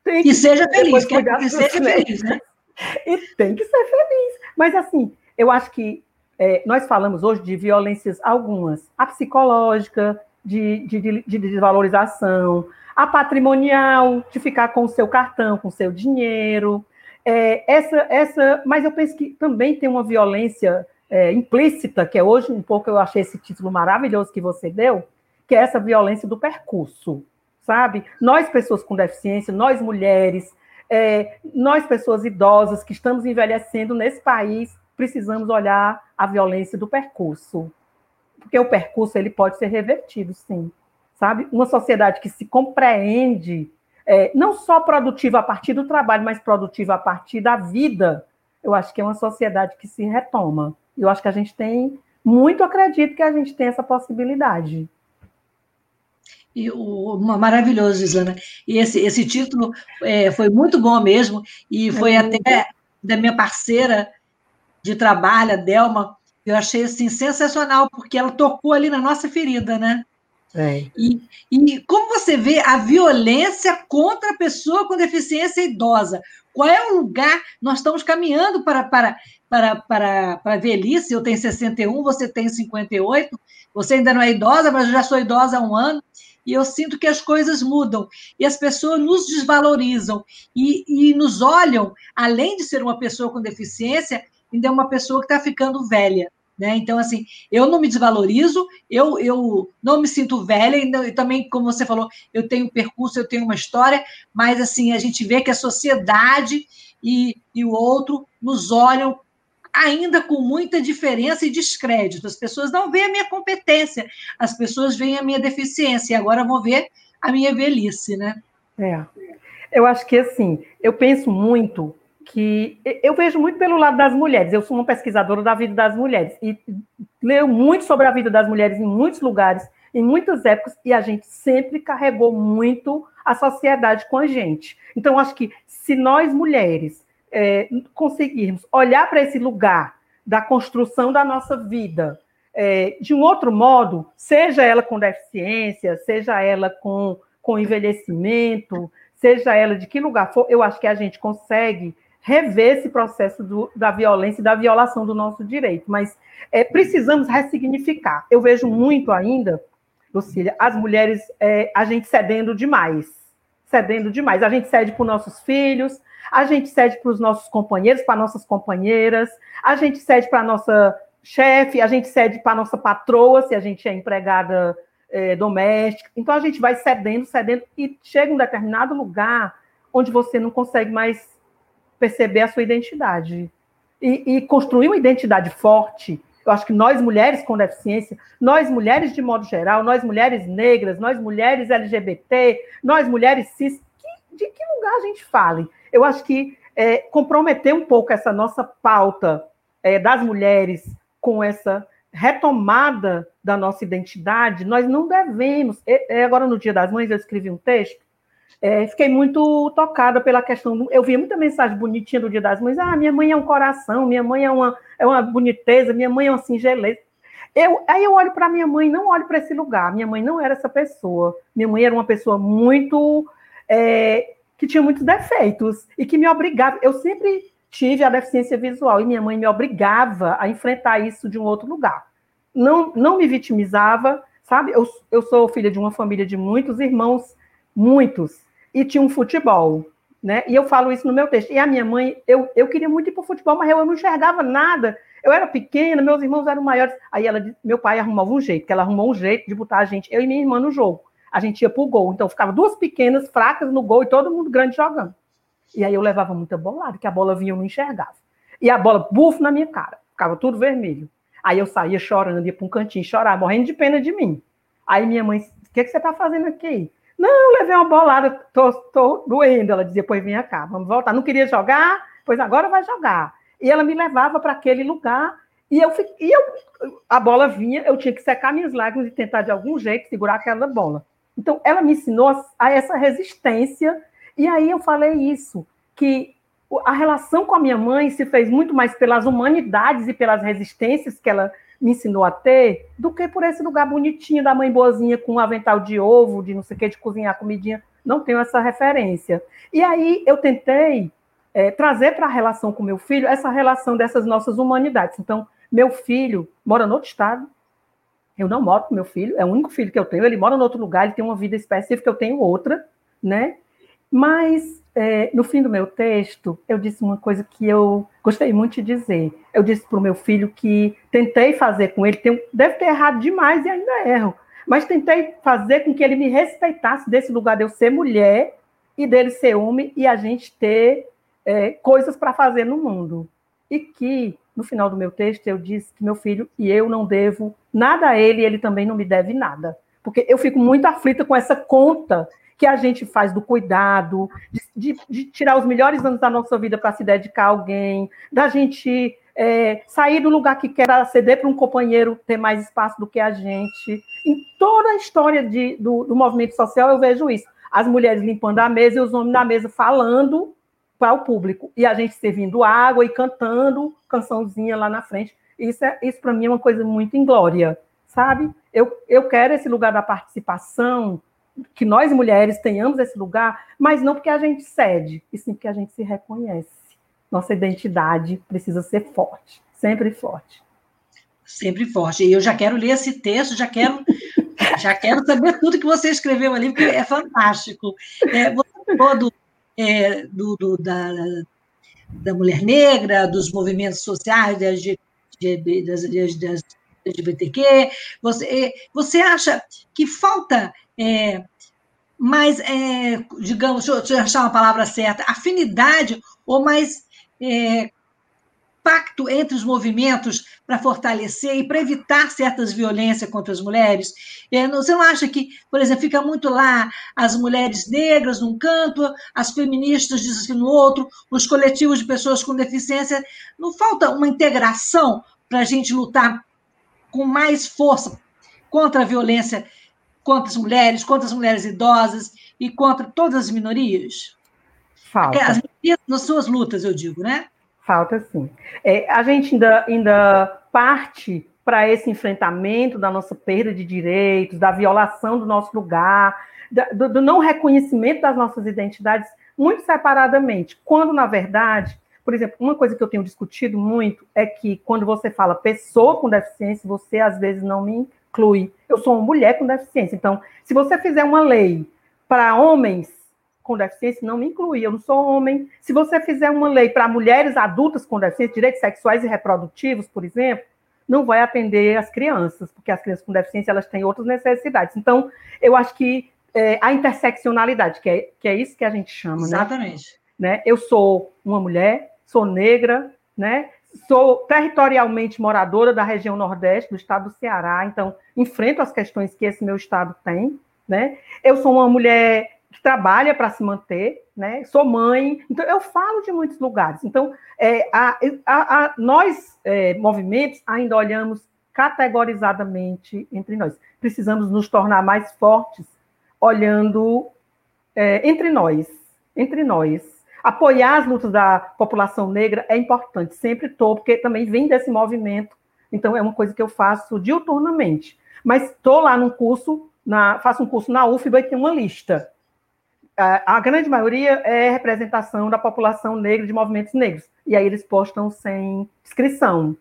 Tem que, seja feliz, quer que seja feliz, né?
E tem que ser feliz. Mas assim, eu acho que é, nós falamos hoje de violências algumas, a psicológica, de, de, de desvalorização, a patrimonial, de ficar com o seu cartão, com o seu dinheiro. É, essa, essa, mas eu penso que também tem uma violência é, implícita, que é hoje um pouco eu achei esse título maravilhoso que você deu, que é essa violência do percurso, sabe? Nós, pessoas com deficiência, nós mulheres, é, nós, pessoas idosas que estamos envelhecendo nesse país, precisamos olhar a violência do percurso porque o percurso ele pode ser revertido, sim. Sabe? Uma sociedade que se compreende, é, não só produtiva a partir do trabalho, mas produtiva a partir da vida, eu acho que é uma sociedade que se retoma. Eu acho que a gente tem, muito acredito que a gente tem essa possibilidade.
E o, maravilhoso, Gisana. E esse, esse título é, foi muito bom mesmo, e foi é até da minha parceira de trabalho, a Delma, eu achei assim sensacional, porque ela tocou ali na nossa ferida, né? É. E, e como você vê a violência contra a pessoa com deficiência idosa? Qual é o lugar? Nós estamos caminhando para, para, para, para, para a velhice. Eu tenho 61, você tem 58. Você ainda não é idosa, mas eu já sou idosa há um ano. E eu sinto que as coisas mudam. E as pessoas nos desvalorizam. E, e nos olham, além de ser uma pessoa com deficiência, ainda é uma pessoa que está ficando velha. Né? Então, assim, eu não me desvalorizo, eu, eu não me sinto velha, e também, como você falou, eu tenho um percurso, eu tenho uma história, mas, assim, a gente vê que a sociedade e, e o outro nos olham ainda com muita diferença e descrédito. As pessoas não veem a minha competência, as pessoas veem a minha deficiência, e agora vão ver a minha velhice, né?
É. Eu acho que, assim, eu penso muito que eu vejo muito pelo lado das mulheres. Eu sou uma pesquisadora da vida das mulheres e leio muito sobre a vida das mulheres em muitos lugares, em muitas épocas, e a gente sempre carregou muito a sociedade com a gente. Então, acho que se nós mulheres é, conseguirmos olhar para esse lugar da construção da nossa vida, é, de um outro modo, seja ela com deficiência, seja ela com, com envelhecimento, seja ela de que lugar for, eu acho que a gente consegue rever esse processo do, da violência e da violação do nosso direito. Mas é, precisamos ressignificar. Eu vejo muito ainda, Lucília, as mulheres, é, a gente cedendo demais. Cedendo demais. A gente cede para os nossos filhos, a gente cede para os nossos companheiros, para nossas companheiras, a gente cede para a nossa chefe, a gente cede para a nossa patroa, se a gente é empregada é, doméstica. Então a gente vai cedendo, cedendo, e chega um determinado lugar onde você não consegue mais perceber a sua identidade. E, e construir uma identidade forte eu acho que nós, mulheres com deficiência, nós, mulheres de modo geral, nós, mulheres negras, nós, mulheres LGBT, nós, mulheres cis, que, de que lugar a gente fale? Eu acho que é, comprometer um pouco essa nossa pauta é, das mulheres com essa retomada da nossa identidade, nós não devemos. É, agora, no Dia das Mães, eu escrevi um texto é, fiquei muito tocada pela questão. Do, eu via muita mensagem bonitinha do Dia das Mães. Ah, minha mãe é um coração, minha mãe é uma, é uma boniteza, minha mãe é uma singeleza. Eu, aí eu olho para minha mãe, não olho para esse lugar. Minha mãe não era essa pessoa. Minha mãe era uma pessoa muito. É, que tinha muitos defeitos e que me obrigava. Eu sempre tive a deficiência visual e minha mãe me obrigava a enfrentar isso de um outro lugar. Não, não me vitimizava, sabe? Eu, eu sou filha de uma família de muitos irmãos, muitos e tinha um futebol, né? E eu falo isso no meu texto. E a minha mãe, eu, eu queria muito ir para o futebol, mas eu não enxergava nada. Eu era pequena, meus irmãos eram maiores. Aí ela, meu pai arrumava um jeito, que ela arrumou um jeito de botar a gente, eu e minha irmã no jogo. A gente ia para o gol. Então ficava duas pequenas, fracas no gol e todo mundo grande jogando. E aí eu levava muita bolada, que a bola vinha eu não enxergava. E a bola, bufo na minha cara, ficava tudo vermelho. Aí eu saía chorando, ia para um cantinho chorar, morrendo de pena de mim. Aí minha mãe, o que, que você está fazendo aqui? Não, levei uma bolada, tô, tô doendo. Ela dizia, pois vinha cá, vamos voltar. Não queria jogar, pois agora vai jogar. E ela me levava para aquele lugar e eu, e eu a bola vinha, eu tinha que secar minhas lágrimas e tentar de algum jeito segurar aquela bola. Então, ela me ensinou a essa resistência. E aí eu falei isso, que a relação com a minha mãe se fez muito mais pelas humanidades e pelas resistências que ela me ensinou a ter, do que por esse lugar bonitinho da mãe boazinha com um avental de ovo, de não sei o que, de cozinhar comidinha. Não tenho essa referência. E aí eu tentei é, trazer para a relação com meu filho essa relação dessas nossas humanidades. Então, meu filho mora no outro estado. Eu não moro com meu filho, é o único filho que eu tenho. Ele mora em outro lugar, ele tem uma vida específica, eu tenho outra, né? Mas é, no fim do meu texto, eu disse uma coisa que eu gostei muito de dizer. Eu disse para o meu filho que tentei fazer com ele, tem, deve ter errado demais e ainda erro, mas tentei fazer com que ele me respeitasse desse lugar de eu ser mulher e dele ser homem e a gente ter é, coisas para fazer no mundo. E que, no final do meu texto, eu disse que meu filho e eu não devo nada a ele e ele também não me deve nada. Porque eu fico muito aflita com essa conta que a gente faz do cuidado, de, de, de tirar os melhores anos da nossa vida para se dedicar a alguém, da gente é, sair do lugar que quer ceder para um companheiro ter mais espaço do que a gente. Em toda a história de, do, do movimento social, eu vejo isso. As mulheres limpando a mesa e os homens na mesa falando para o público. E a gente servindo água e cantando cançãozinha lá na frente. Isso, é, isso para mim, é uma coisa muito inglória, sabe? Eu, eu quero esse lugar da participação, que nós mulheres tenhamos esse lugar, mas não porque a gente cede, e sim porque a gente se reconhece. Nossa identidade precisa ser forte, sempre forte.
Sempre forte. E eu já quero ler esse texto, já quero, já quero saber tudo que você escreveu ali, porque é fantástico. É, você falou do, é, do, do, da, da mulher negra, dos movimentos sociais, das, das, das LGBTQ. Você, você acha que falta é, mais, é, digamos, deixa eu achar uma palavra certa, afinidade ou mais é, pacto entre os movimentos para fortalecer e para evitar certas violências contra as mulheres? Você não acha que, por exemplo, fica muito lá as mulheres negras num canto, as feministas dizem no outro, os coletivos de pessoas com deficiência? Não falta uma integração para a gente lutar com mais força contra a violência contra as mulheres, contra as mulheres idosas e contra todas as minorias?
Falta.
As minorias nas suas lutas, eu digo, né?
Falta sim. É, a gente ainda, ainda parte para esse enfrentamento da nossa perda de direitos, da violação do nosso lugar, do, do não reconhecimento das nossas identidades, muito separadamente, quando, na verdade, por exemplo, uma coisa que eu tenho discutido muito é que quando você fala pessoa com deficiência, você às vezes não me inclui. Eu sou uma mulher com deficiência. Então, se você fizer uma lei para homens com deficiência, não me inclui. Eu não sou homem. Se você fizer uma lei para mulheres adultas com deficiência, direitos sexuais e reprodutivos, por exemplo, não vai atender as crianças, porque as crianças com deficiência elas têm outras necessidades. Então, eu acho que é, a interseccionalidade, que é, que é isso que a gente chama,
Exatamente.
Né? né? Eu sou uma mulher, sou negra, né? Sou territorialmente moradora da região Nordeste do estado do Ceará, então enfrento as questões que esse meu estado tem, né? Eu sou uma mulher que trabalha para se manter, né? Sou mãe, então eu falo de muitos lugares. Então, é, a, a, a, nós, é, movimentos, ainda olhamos categorizadamente entre nós. Precisamos nos tornar mais fortes, olhando é, entre nós, entre nós. Apoiar as lutas da população negra é importante, sempre estou, porque também vem desse movimento, então é uma coisa que eu faço diuturnamente. Mas estou lá num curso, na, faço um curso na UFBA e tem uma lista a, grande maioria é representação da população negra de movimentos negros. E aí eles postam sem inscrição.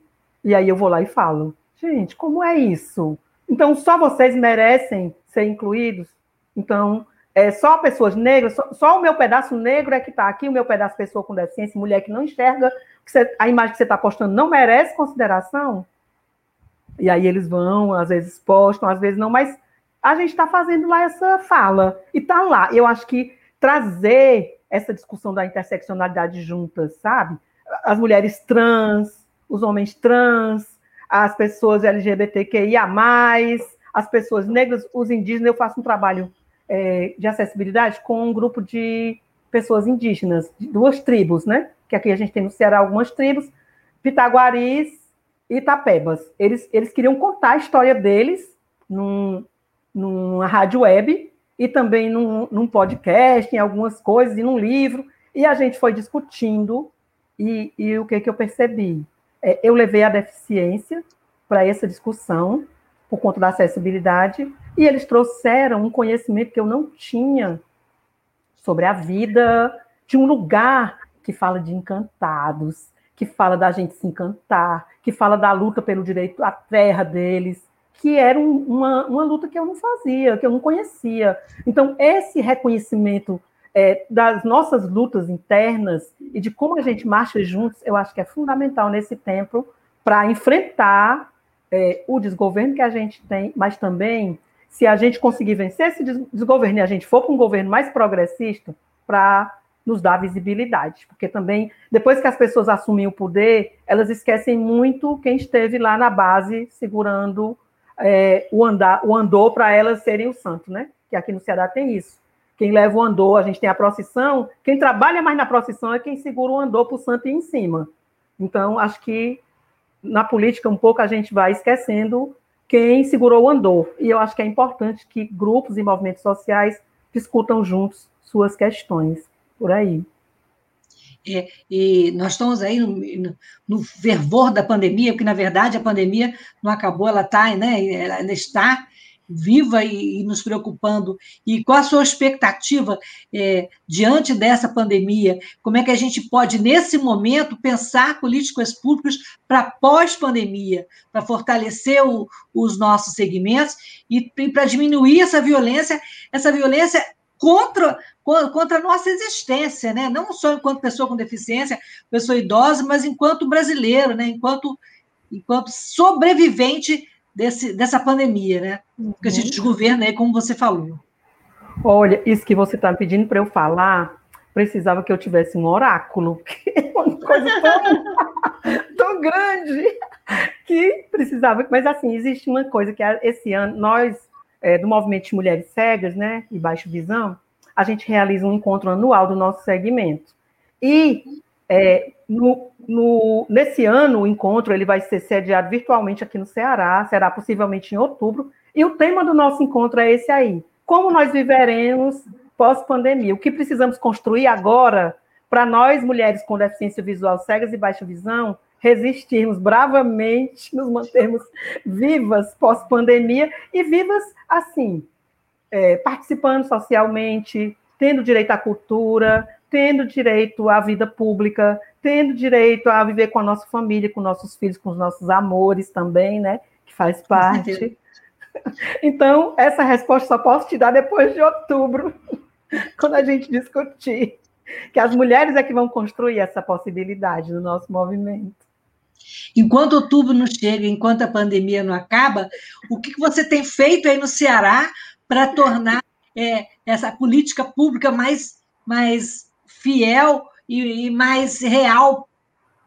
E aí eu vou lá e falo, gente, como é isso? Então só vocês merecem ser incluídos? Então, é só pessoas negras, só, só o meu pedaço negro é que está aqui, o meu pedaço pessoa com deficiência, mulher que não enxerga, que você, a imagem que você está postando não merece consideração? E aí eles vão, às vezes postam, às vezes não, mas a gente está fazendo lá essa fala. E está lá. Eu acho que trazer essa discussão da interseccionalidade juntas, sabe? As mulheres trans, os homens trans, as pessoas LGBTQIA, as pessoas negras, os indígenas. Eu faço um trabalho é, de acessibilidade com um grupo de pessoas indígenas, de duas tribos, né? Que aqui a gente tem no Ceará algumas tribos, Pitaguaris e Itapebas. Eles, eles queriam contar a história deles num, numa rádio web e também num, num podcast, em algumas coisas, e num livro, e a gente foi discutindo, e, e o que, que eu percebi? É, eu levei a deficiência para essa discussão, por conta da acessibilidade, e eles trouxeram um conhecimento que eu não tinha sobre a vida, de um lugar que fala de encantados, que fala da gente se encantar, que fala da luta pelo direito à terra deles, que era um, uma, uma luta que eu não fazia, que eu não conhecia. Então, esse reconhecimento é, das nossas lutas internas e de como a gente marcha juntos, eu acho que é fundamental nesse tempo para enfrentar é, o desgoverno que a gente tem, mas também, se a gente conseguir vencer esse desgoverno e a gente for para um governo mais progressista, para nos dar visibilidade, porque também, depois que as pessoas assumem o poder, elas esquecem muito quem esteve lá na base segurando é, o, andar, o andor para elas serem o santo, né? Que aqui no Ceará tem isso. Quem leva o andor, a gente tem a procissão, quem trabalha mais na procissão é quem segura o andor para o santo ir em cima. Então, acho que na política um pouco a gente vai esquecendo quem segurou o andor. E eu acho que é importante que grupos e movimentos sociais discutam juntos suas questões por aí.
É, e nós estamos aí no, no, no, fervor da pandemia, porque, na verdade, a pandemia não acabou, ela está, né, ela está viva e, e, nos preocupando. E qual a sua expectativa é, diante dessa pandemia? Como é que a gente pode, nesse momento, pensar políticas públicas para pós-pandemia, para fortalecer o, os nossos segmentos e, e para diminuir essa violência, essa violência contra contra a nossa existência, né? não só enquanto pessoa com deficiência, pessoa idosa, mas enquanto brasileiro, né? enquanto, enquanto sobrevivente desse, dessa pandemia, né? que a gente desgoverna aí, como você falou.
Olha, isso que você está pedindo para eu falar, precisava que eu tivesse um oráculo, que é uma coisa tão, tão grande que precisava. Mas assim, existe uma coisa que esse ano nós é, do movimento de mulheres cegas, né, e baixo visão, a gente realiza um encontro anual do nosso segmento. E é, no, no, nesse ano, o encontro ele vai ser sediado virtualmente aqui no Ceará, será possivelmente em outubro, e o tema do nosso encontro é esse aí: como nós viveremos pós-pandemia? O que precisamos construir agora para nós, mulheres com deficiência visual cegas e baixa visão, resistirmos bravamente, nos mantermos vivas pós-pandemia e vivas assim, é, participando socialmente, tendo direito à cultura, tendo direito à vida pública, tendo direito a viver com a nossa família, com nossos filhos, com os nossos amores também, né? Que faz parte. Então, essa resposta só posso te dar depois de outubro, quando a gente discutir. Que as mulheres é que vão construir essa possibilidade no nosso movimento.
Enquanto outubro não chega, enquanto a pandemia não acaba, o que você tem feito aí no Ceará para tornar é, essa política pública mais, mais fiel e, e mais real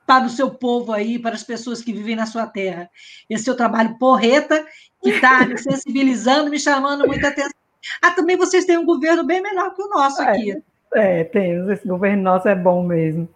para o seu povo aí, para as pessoas que vivem na sua terra? Esse seu trabalho porreta, que está me sensibilizando, me chamando muita atenção. Ah, também vocês têm um governo bem melhor que o nosso é, aqui.
É, temos. Esse governo nosso é bom mesmo.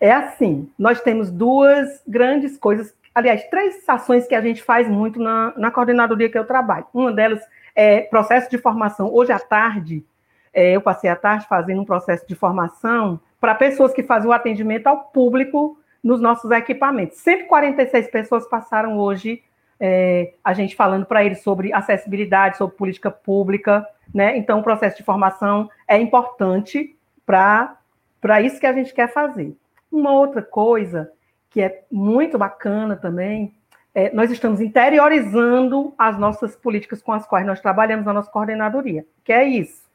É assim, nós temos duas grandes coisas, aliás, três ações que a gente faz muito na, na coordenadoria que eu trabalho. Uma delas é processo de formação. Hoje à tarde, é, eu passei a tarde fazendo um processo de formação para pessoas que fazem o atendimento ao público nos nossos equipamentos. 146 pessoas passaram hoje é, a gente falando para eles sobre acessibilidade, sobre política pública, né? Então, o processo de formação é importante para isso que a gente quer fazer. Uma outra coisa que é muito bacana também, é, nós estamos interiorizando as nossas políticas com as quais nós trabalhamos na nossa coordenadoria, que é isso.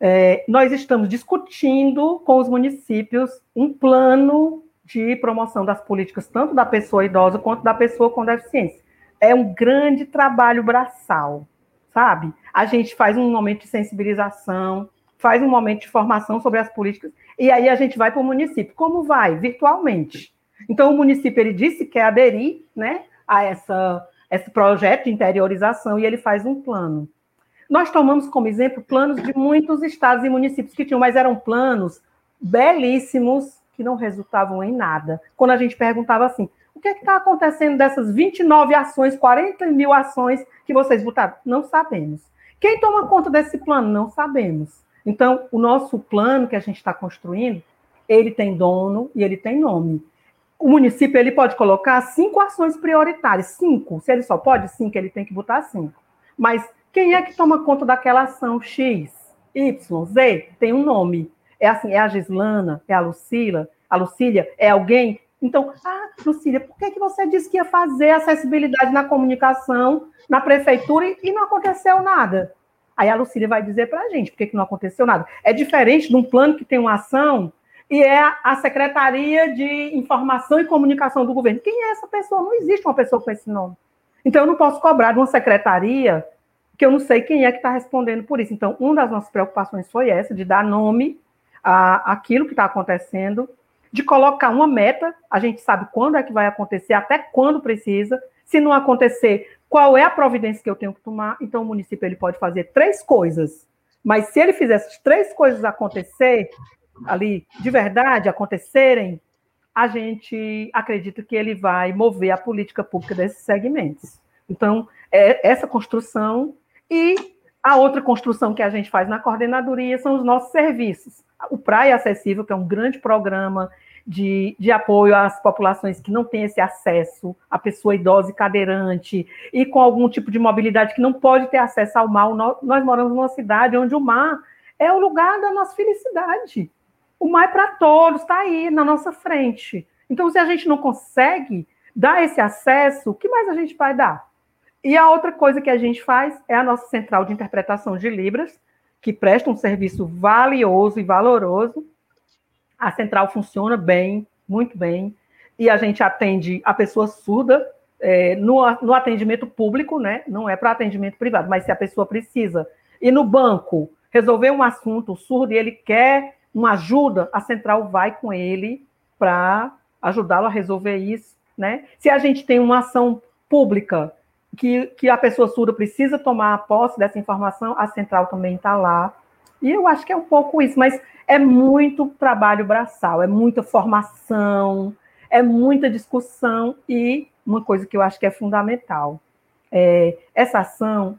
É, nós estamos discutindo com os municípios um plano de promoção das políticas, tanto da pessoa idosa quanto da pessoa com deficiência. É um grande trabalho braçal, sabe? A gente faz um momento de sensibilização, faz um momento de formação sobre as políticas, e aí a gente vai para o município. Como vai? Virtualmente. Então, o município ele disse que quer aderir né, a essa, esse projeto de interiorização e ele faz um plano. Nós tomamos como exemplo planos de muitos estados e municípios que tinham, mas eram planos belíssimos que não resultavam em nada. Quando a gente perguntava assim, o que é está acontecendo dessas 29 ações, 40 mil ações que vocês botaram? Não sabemos. Quem toma conta desse plano? Não sabemos. Então, o nosso plano que a gente está construindo, ele tem dono e ele tem nome. O município ele pode colocar cinco ações prioritárias, cinco. Se ele só pode cinco, ele tem que botar cinco. Mas quem é que toma conta daquela ação X, Y, Z? Tem um nome. É assim, é a Gislana, é a Lucila, a Lucília, é alguém. Então, ah, Lucília, por que, que você disse que ia fazer acessibilidade na comunicação na prefeitura e, e não aconteceu nada? Aí a Lucília vai dizer para a gente por que, que não aconteceu nada. É diferente de um plano que tem uma ação e é a Secretaria de Informação e Comunicação do governo. Quem é essa pessoa? Não existe uma pessoa com esse nome. Então, eu não posso cobrar de uma secretaria que eu não sei quem é que está respondendo por isso. Então, uma das nossas preocupações foi essa, de dar nome a aquilo que está acontecendo, de colocar uma meta, a gente sabe quando é que vai acontecer, até quando precisa. Se não acontecer, qual é a providência que eu tenho que tomar? Então, o município ele pode fazer três coisas, mas se ele fizer essas três coisas acontecer, ali, de verdade, acontecerem, a gente acredita que ele vai mover a política pública desses segmentos. Então, é essa construção e a outra construção que a gente faz na coordenadoria são os nossos serviços. O Praia Acessível, que é um grande programa de, de apoio às populações que não têm esse acesso, a pessoa idosa e cadeirante, e com algum tipo de mobilidade que não pode ter acesso ao mar. Nós, nós moramos numa cidade onde o mar é o lugar da nossa felicidade. O mar é para todos, está aí na nossa frente. Então, se a gente não consegue dar esse acesso, o que mais a gente vai dar? E a outra coisa que a gente faz é a nossa central de interpretação de Libras, que presta um serviço valioso e valoroso. A central funciona bem, muito bem, e a gente atende a pessoa surda é, no, no atendimento público, né? Não é para atendimento privado, mas se a pessoa precisa ir no banco resolver um assunto surdo e ele quer uma ajuda, a central vai com ele para ajudá-lo a resolver isso, né? Se a gente tem uma ação pública que, que a pessoa surda precisa tomar posse dessa informação, a central também está lá. E eu acho que é um pouco isso, mas é muito trabalho braçal, é muita formação, é muita discussão e uma coisa que eu acho que é fundamental. É, essa ação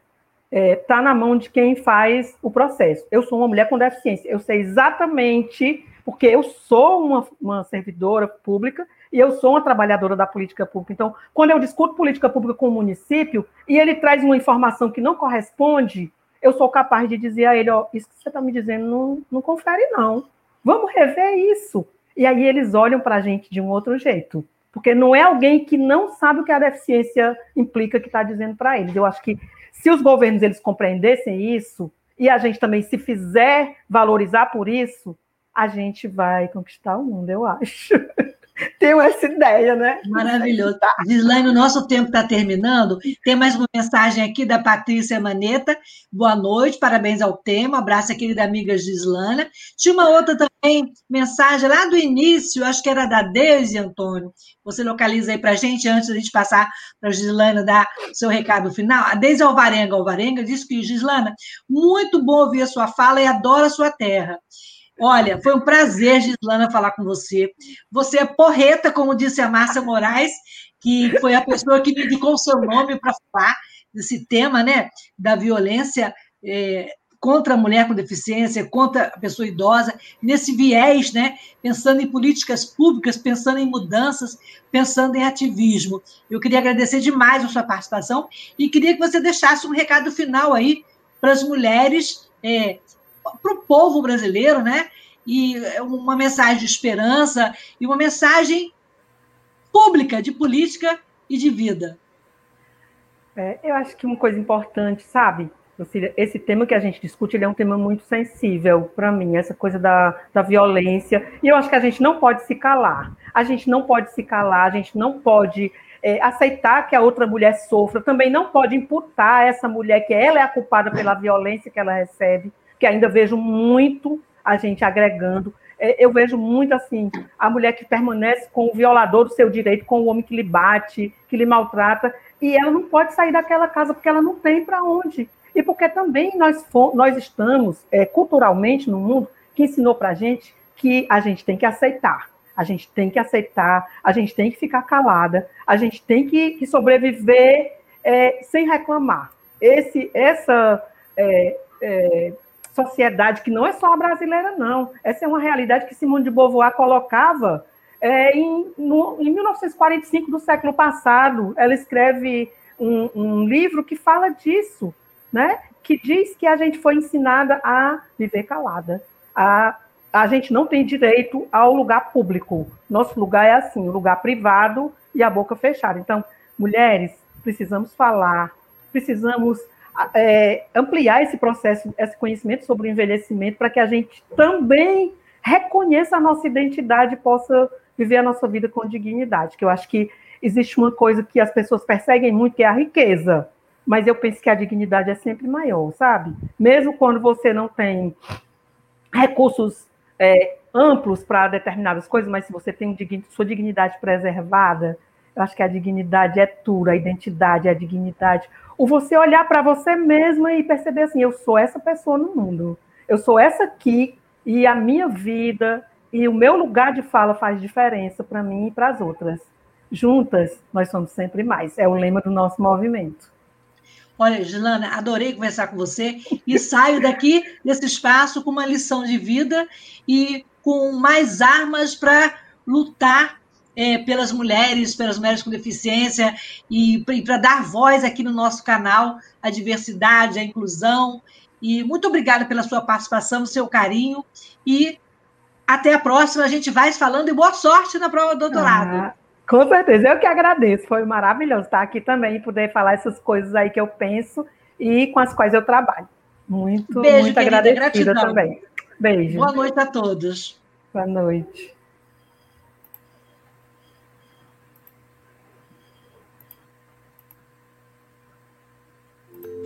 está é, tá na mão de quem faz o processo. Eu sou uma mulher com deficiência, eu sei exatamente, porque eu sou uma, uma servidora pública, e eu sou uma trabalhadora da política pública. Então, quando eu discuto política pública com o município e ele traz uma informação que não corresponde, eu sou capaz de dizer a ele: ó, isso que você está me dizendo não, não confere, não. Vamos rever isso. E aí eles olham para a gente de um outro jeito. Porque não é alguém que não sabe o que a deficiência implica que está dizendo para eles. Eu acho que se os governos eles compreendessem isso, e a gente também se fizer valorizar por isso, a gente vai conquistar o mundo, eu acho. Tenho essa ideia, né?
Maravilhoso. Gislaine, o nosso tempo está terminando. Tem mais uma mensagem aqui da Patrícia Maneta. Boa noite, parabéns ao tema. Abraço a querida amiga Gislana. Tinha uma outra também, mensagem lá do início, acho que era da Deise, Antônio. Você localiza aí para a gente, antes da gente passar para a Gislana dar seu recado final. A Deise Alvarenga Alvarenga disse que, Gislana, muito bom ouvir a sua fala e adoro a sua terra. Olha, foi um prazer, Gislana, falar com você. Você é porreta, como disse a Márcia Moraes, que foi a pessoa que me indicou o seu nome para falar desse tema, né, da violência é, contra a mulher com deficiência, contra a pessoa idosa, nesse viés, né, pensando em políticas públicas, pensando em mudanças, pensando em ativismo. Eu queria agradecer demais a sua participação e queria que você deixasse um recado final aí para as mulheres é, para o povo brasileiro, né? E uma mensagem de esperança e uma mensagem pública de política e de vida.
É, eu acho que uma coisa importante, sabe, Lucília, esse tema que a gente discute ele é um tema muito sensível para mim, essa coisa da, da violência. E eu acho que a gente não pode se calar. A gente não pode se calar, a gente não pode é, aceitar que a outra mulher sofra, também não pode imputar essa mulher que ela é a culpada pela violência que ela recebe que ainda vejo muito a gente agregando. É, eu vejo muito assim, a mulher que permanece com o violador do seu direito, com o homem que lhe bate, que lhe maltrata, e ela não pode sair daquela casa porque ela não tem para onde. E porque também nós, nós estamos é, culturalmente no mundo que ensinou para a gente que a gente tem que aceitar. A gente tem que aceitar, a gente tem que ficar calada, a gente tem que, que sobreviver é, sem reclamar. Esse, essa é, é sociedade que não é só a brasileira, não. Essa é uma realidade que Simone de Beauvoir colocava é, em, no, em 1945 do século passado. Ela escreve um, um livro que fala disso, né? que diz que a gente foi ensinada a viver calada, a a gente não tem direito ao lugar público. Nosso lugar é assim, o lugar privado e a boca fechada. Então, mulheres, precisamos falar, precisamos é, ampliar esse processo, esse conhecimento sobre o envelhecimento, para que a gente também reconheça a nossa identidade e possa viver a nossa vida com dignidade. Que eu acho que existe uma coisa que as pessoas perseguem muito, que é a riqueza. Mas eu penso que a dignidade é sempre maior, sabe? Mesmo quando você não tem recursos é, amplos para determinadas coisas, mas se você tem sua dignidade preservada, eu acho que a dignidade é tudo, a identidade, a dignidade, o você olhar para você mesma e perceber assim, eu sou essa pessoa no mundo, eu sou essa aqui e a minha vida e o meu lugar de fala faz diferença para mim e para as outras. Juntas, nós somos sempre mais. É o lema do nosso movimento.
Olha, Gilana, adorei conversar com você e saio daqui desse espaço com uma lição de vida e com mais armas para lutar é, pelas mulheres, pelas mulheres com deficiência, e, e para dar voz aqui no nosso canal à diversidade, à inclusão. E muito obrigada pela sua participação, seu carinho. E até a próxima, a gente vai falando e boa sorte na prova do doutorado. Ah,
com certeza, eu que agradeço. Foi maravilhoso estar aqui também e poder falar essas coisas aí que eu penso e com as quais eu trabalho. Muito, Beijo, muito querida, agradecida gratidão. também. Beijo.
Boa noite a todos.
Boa noite.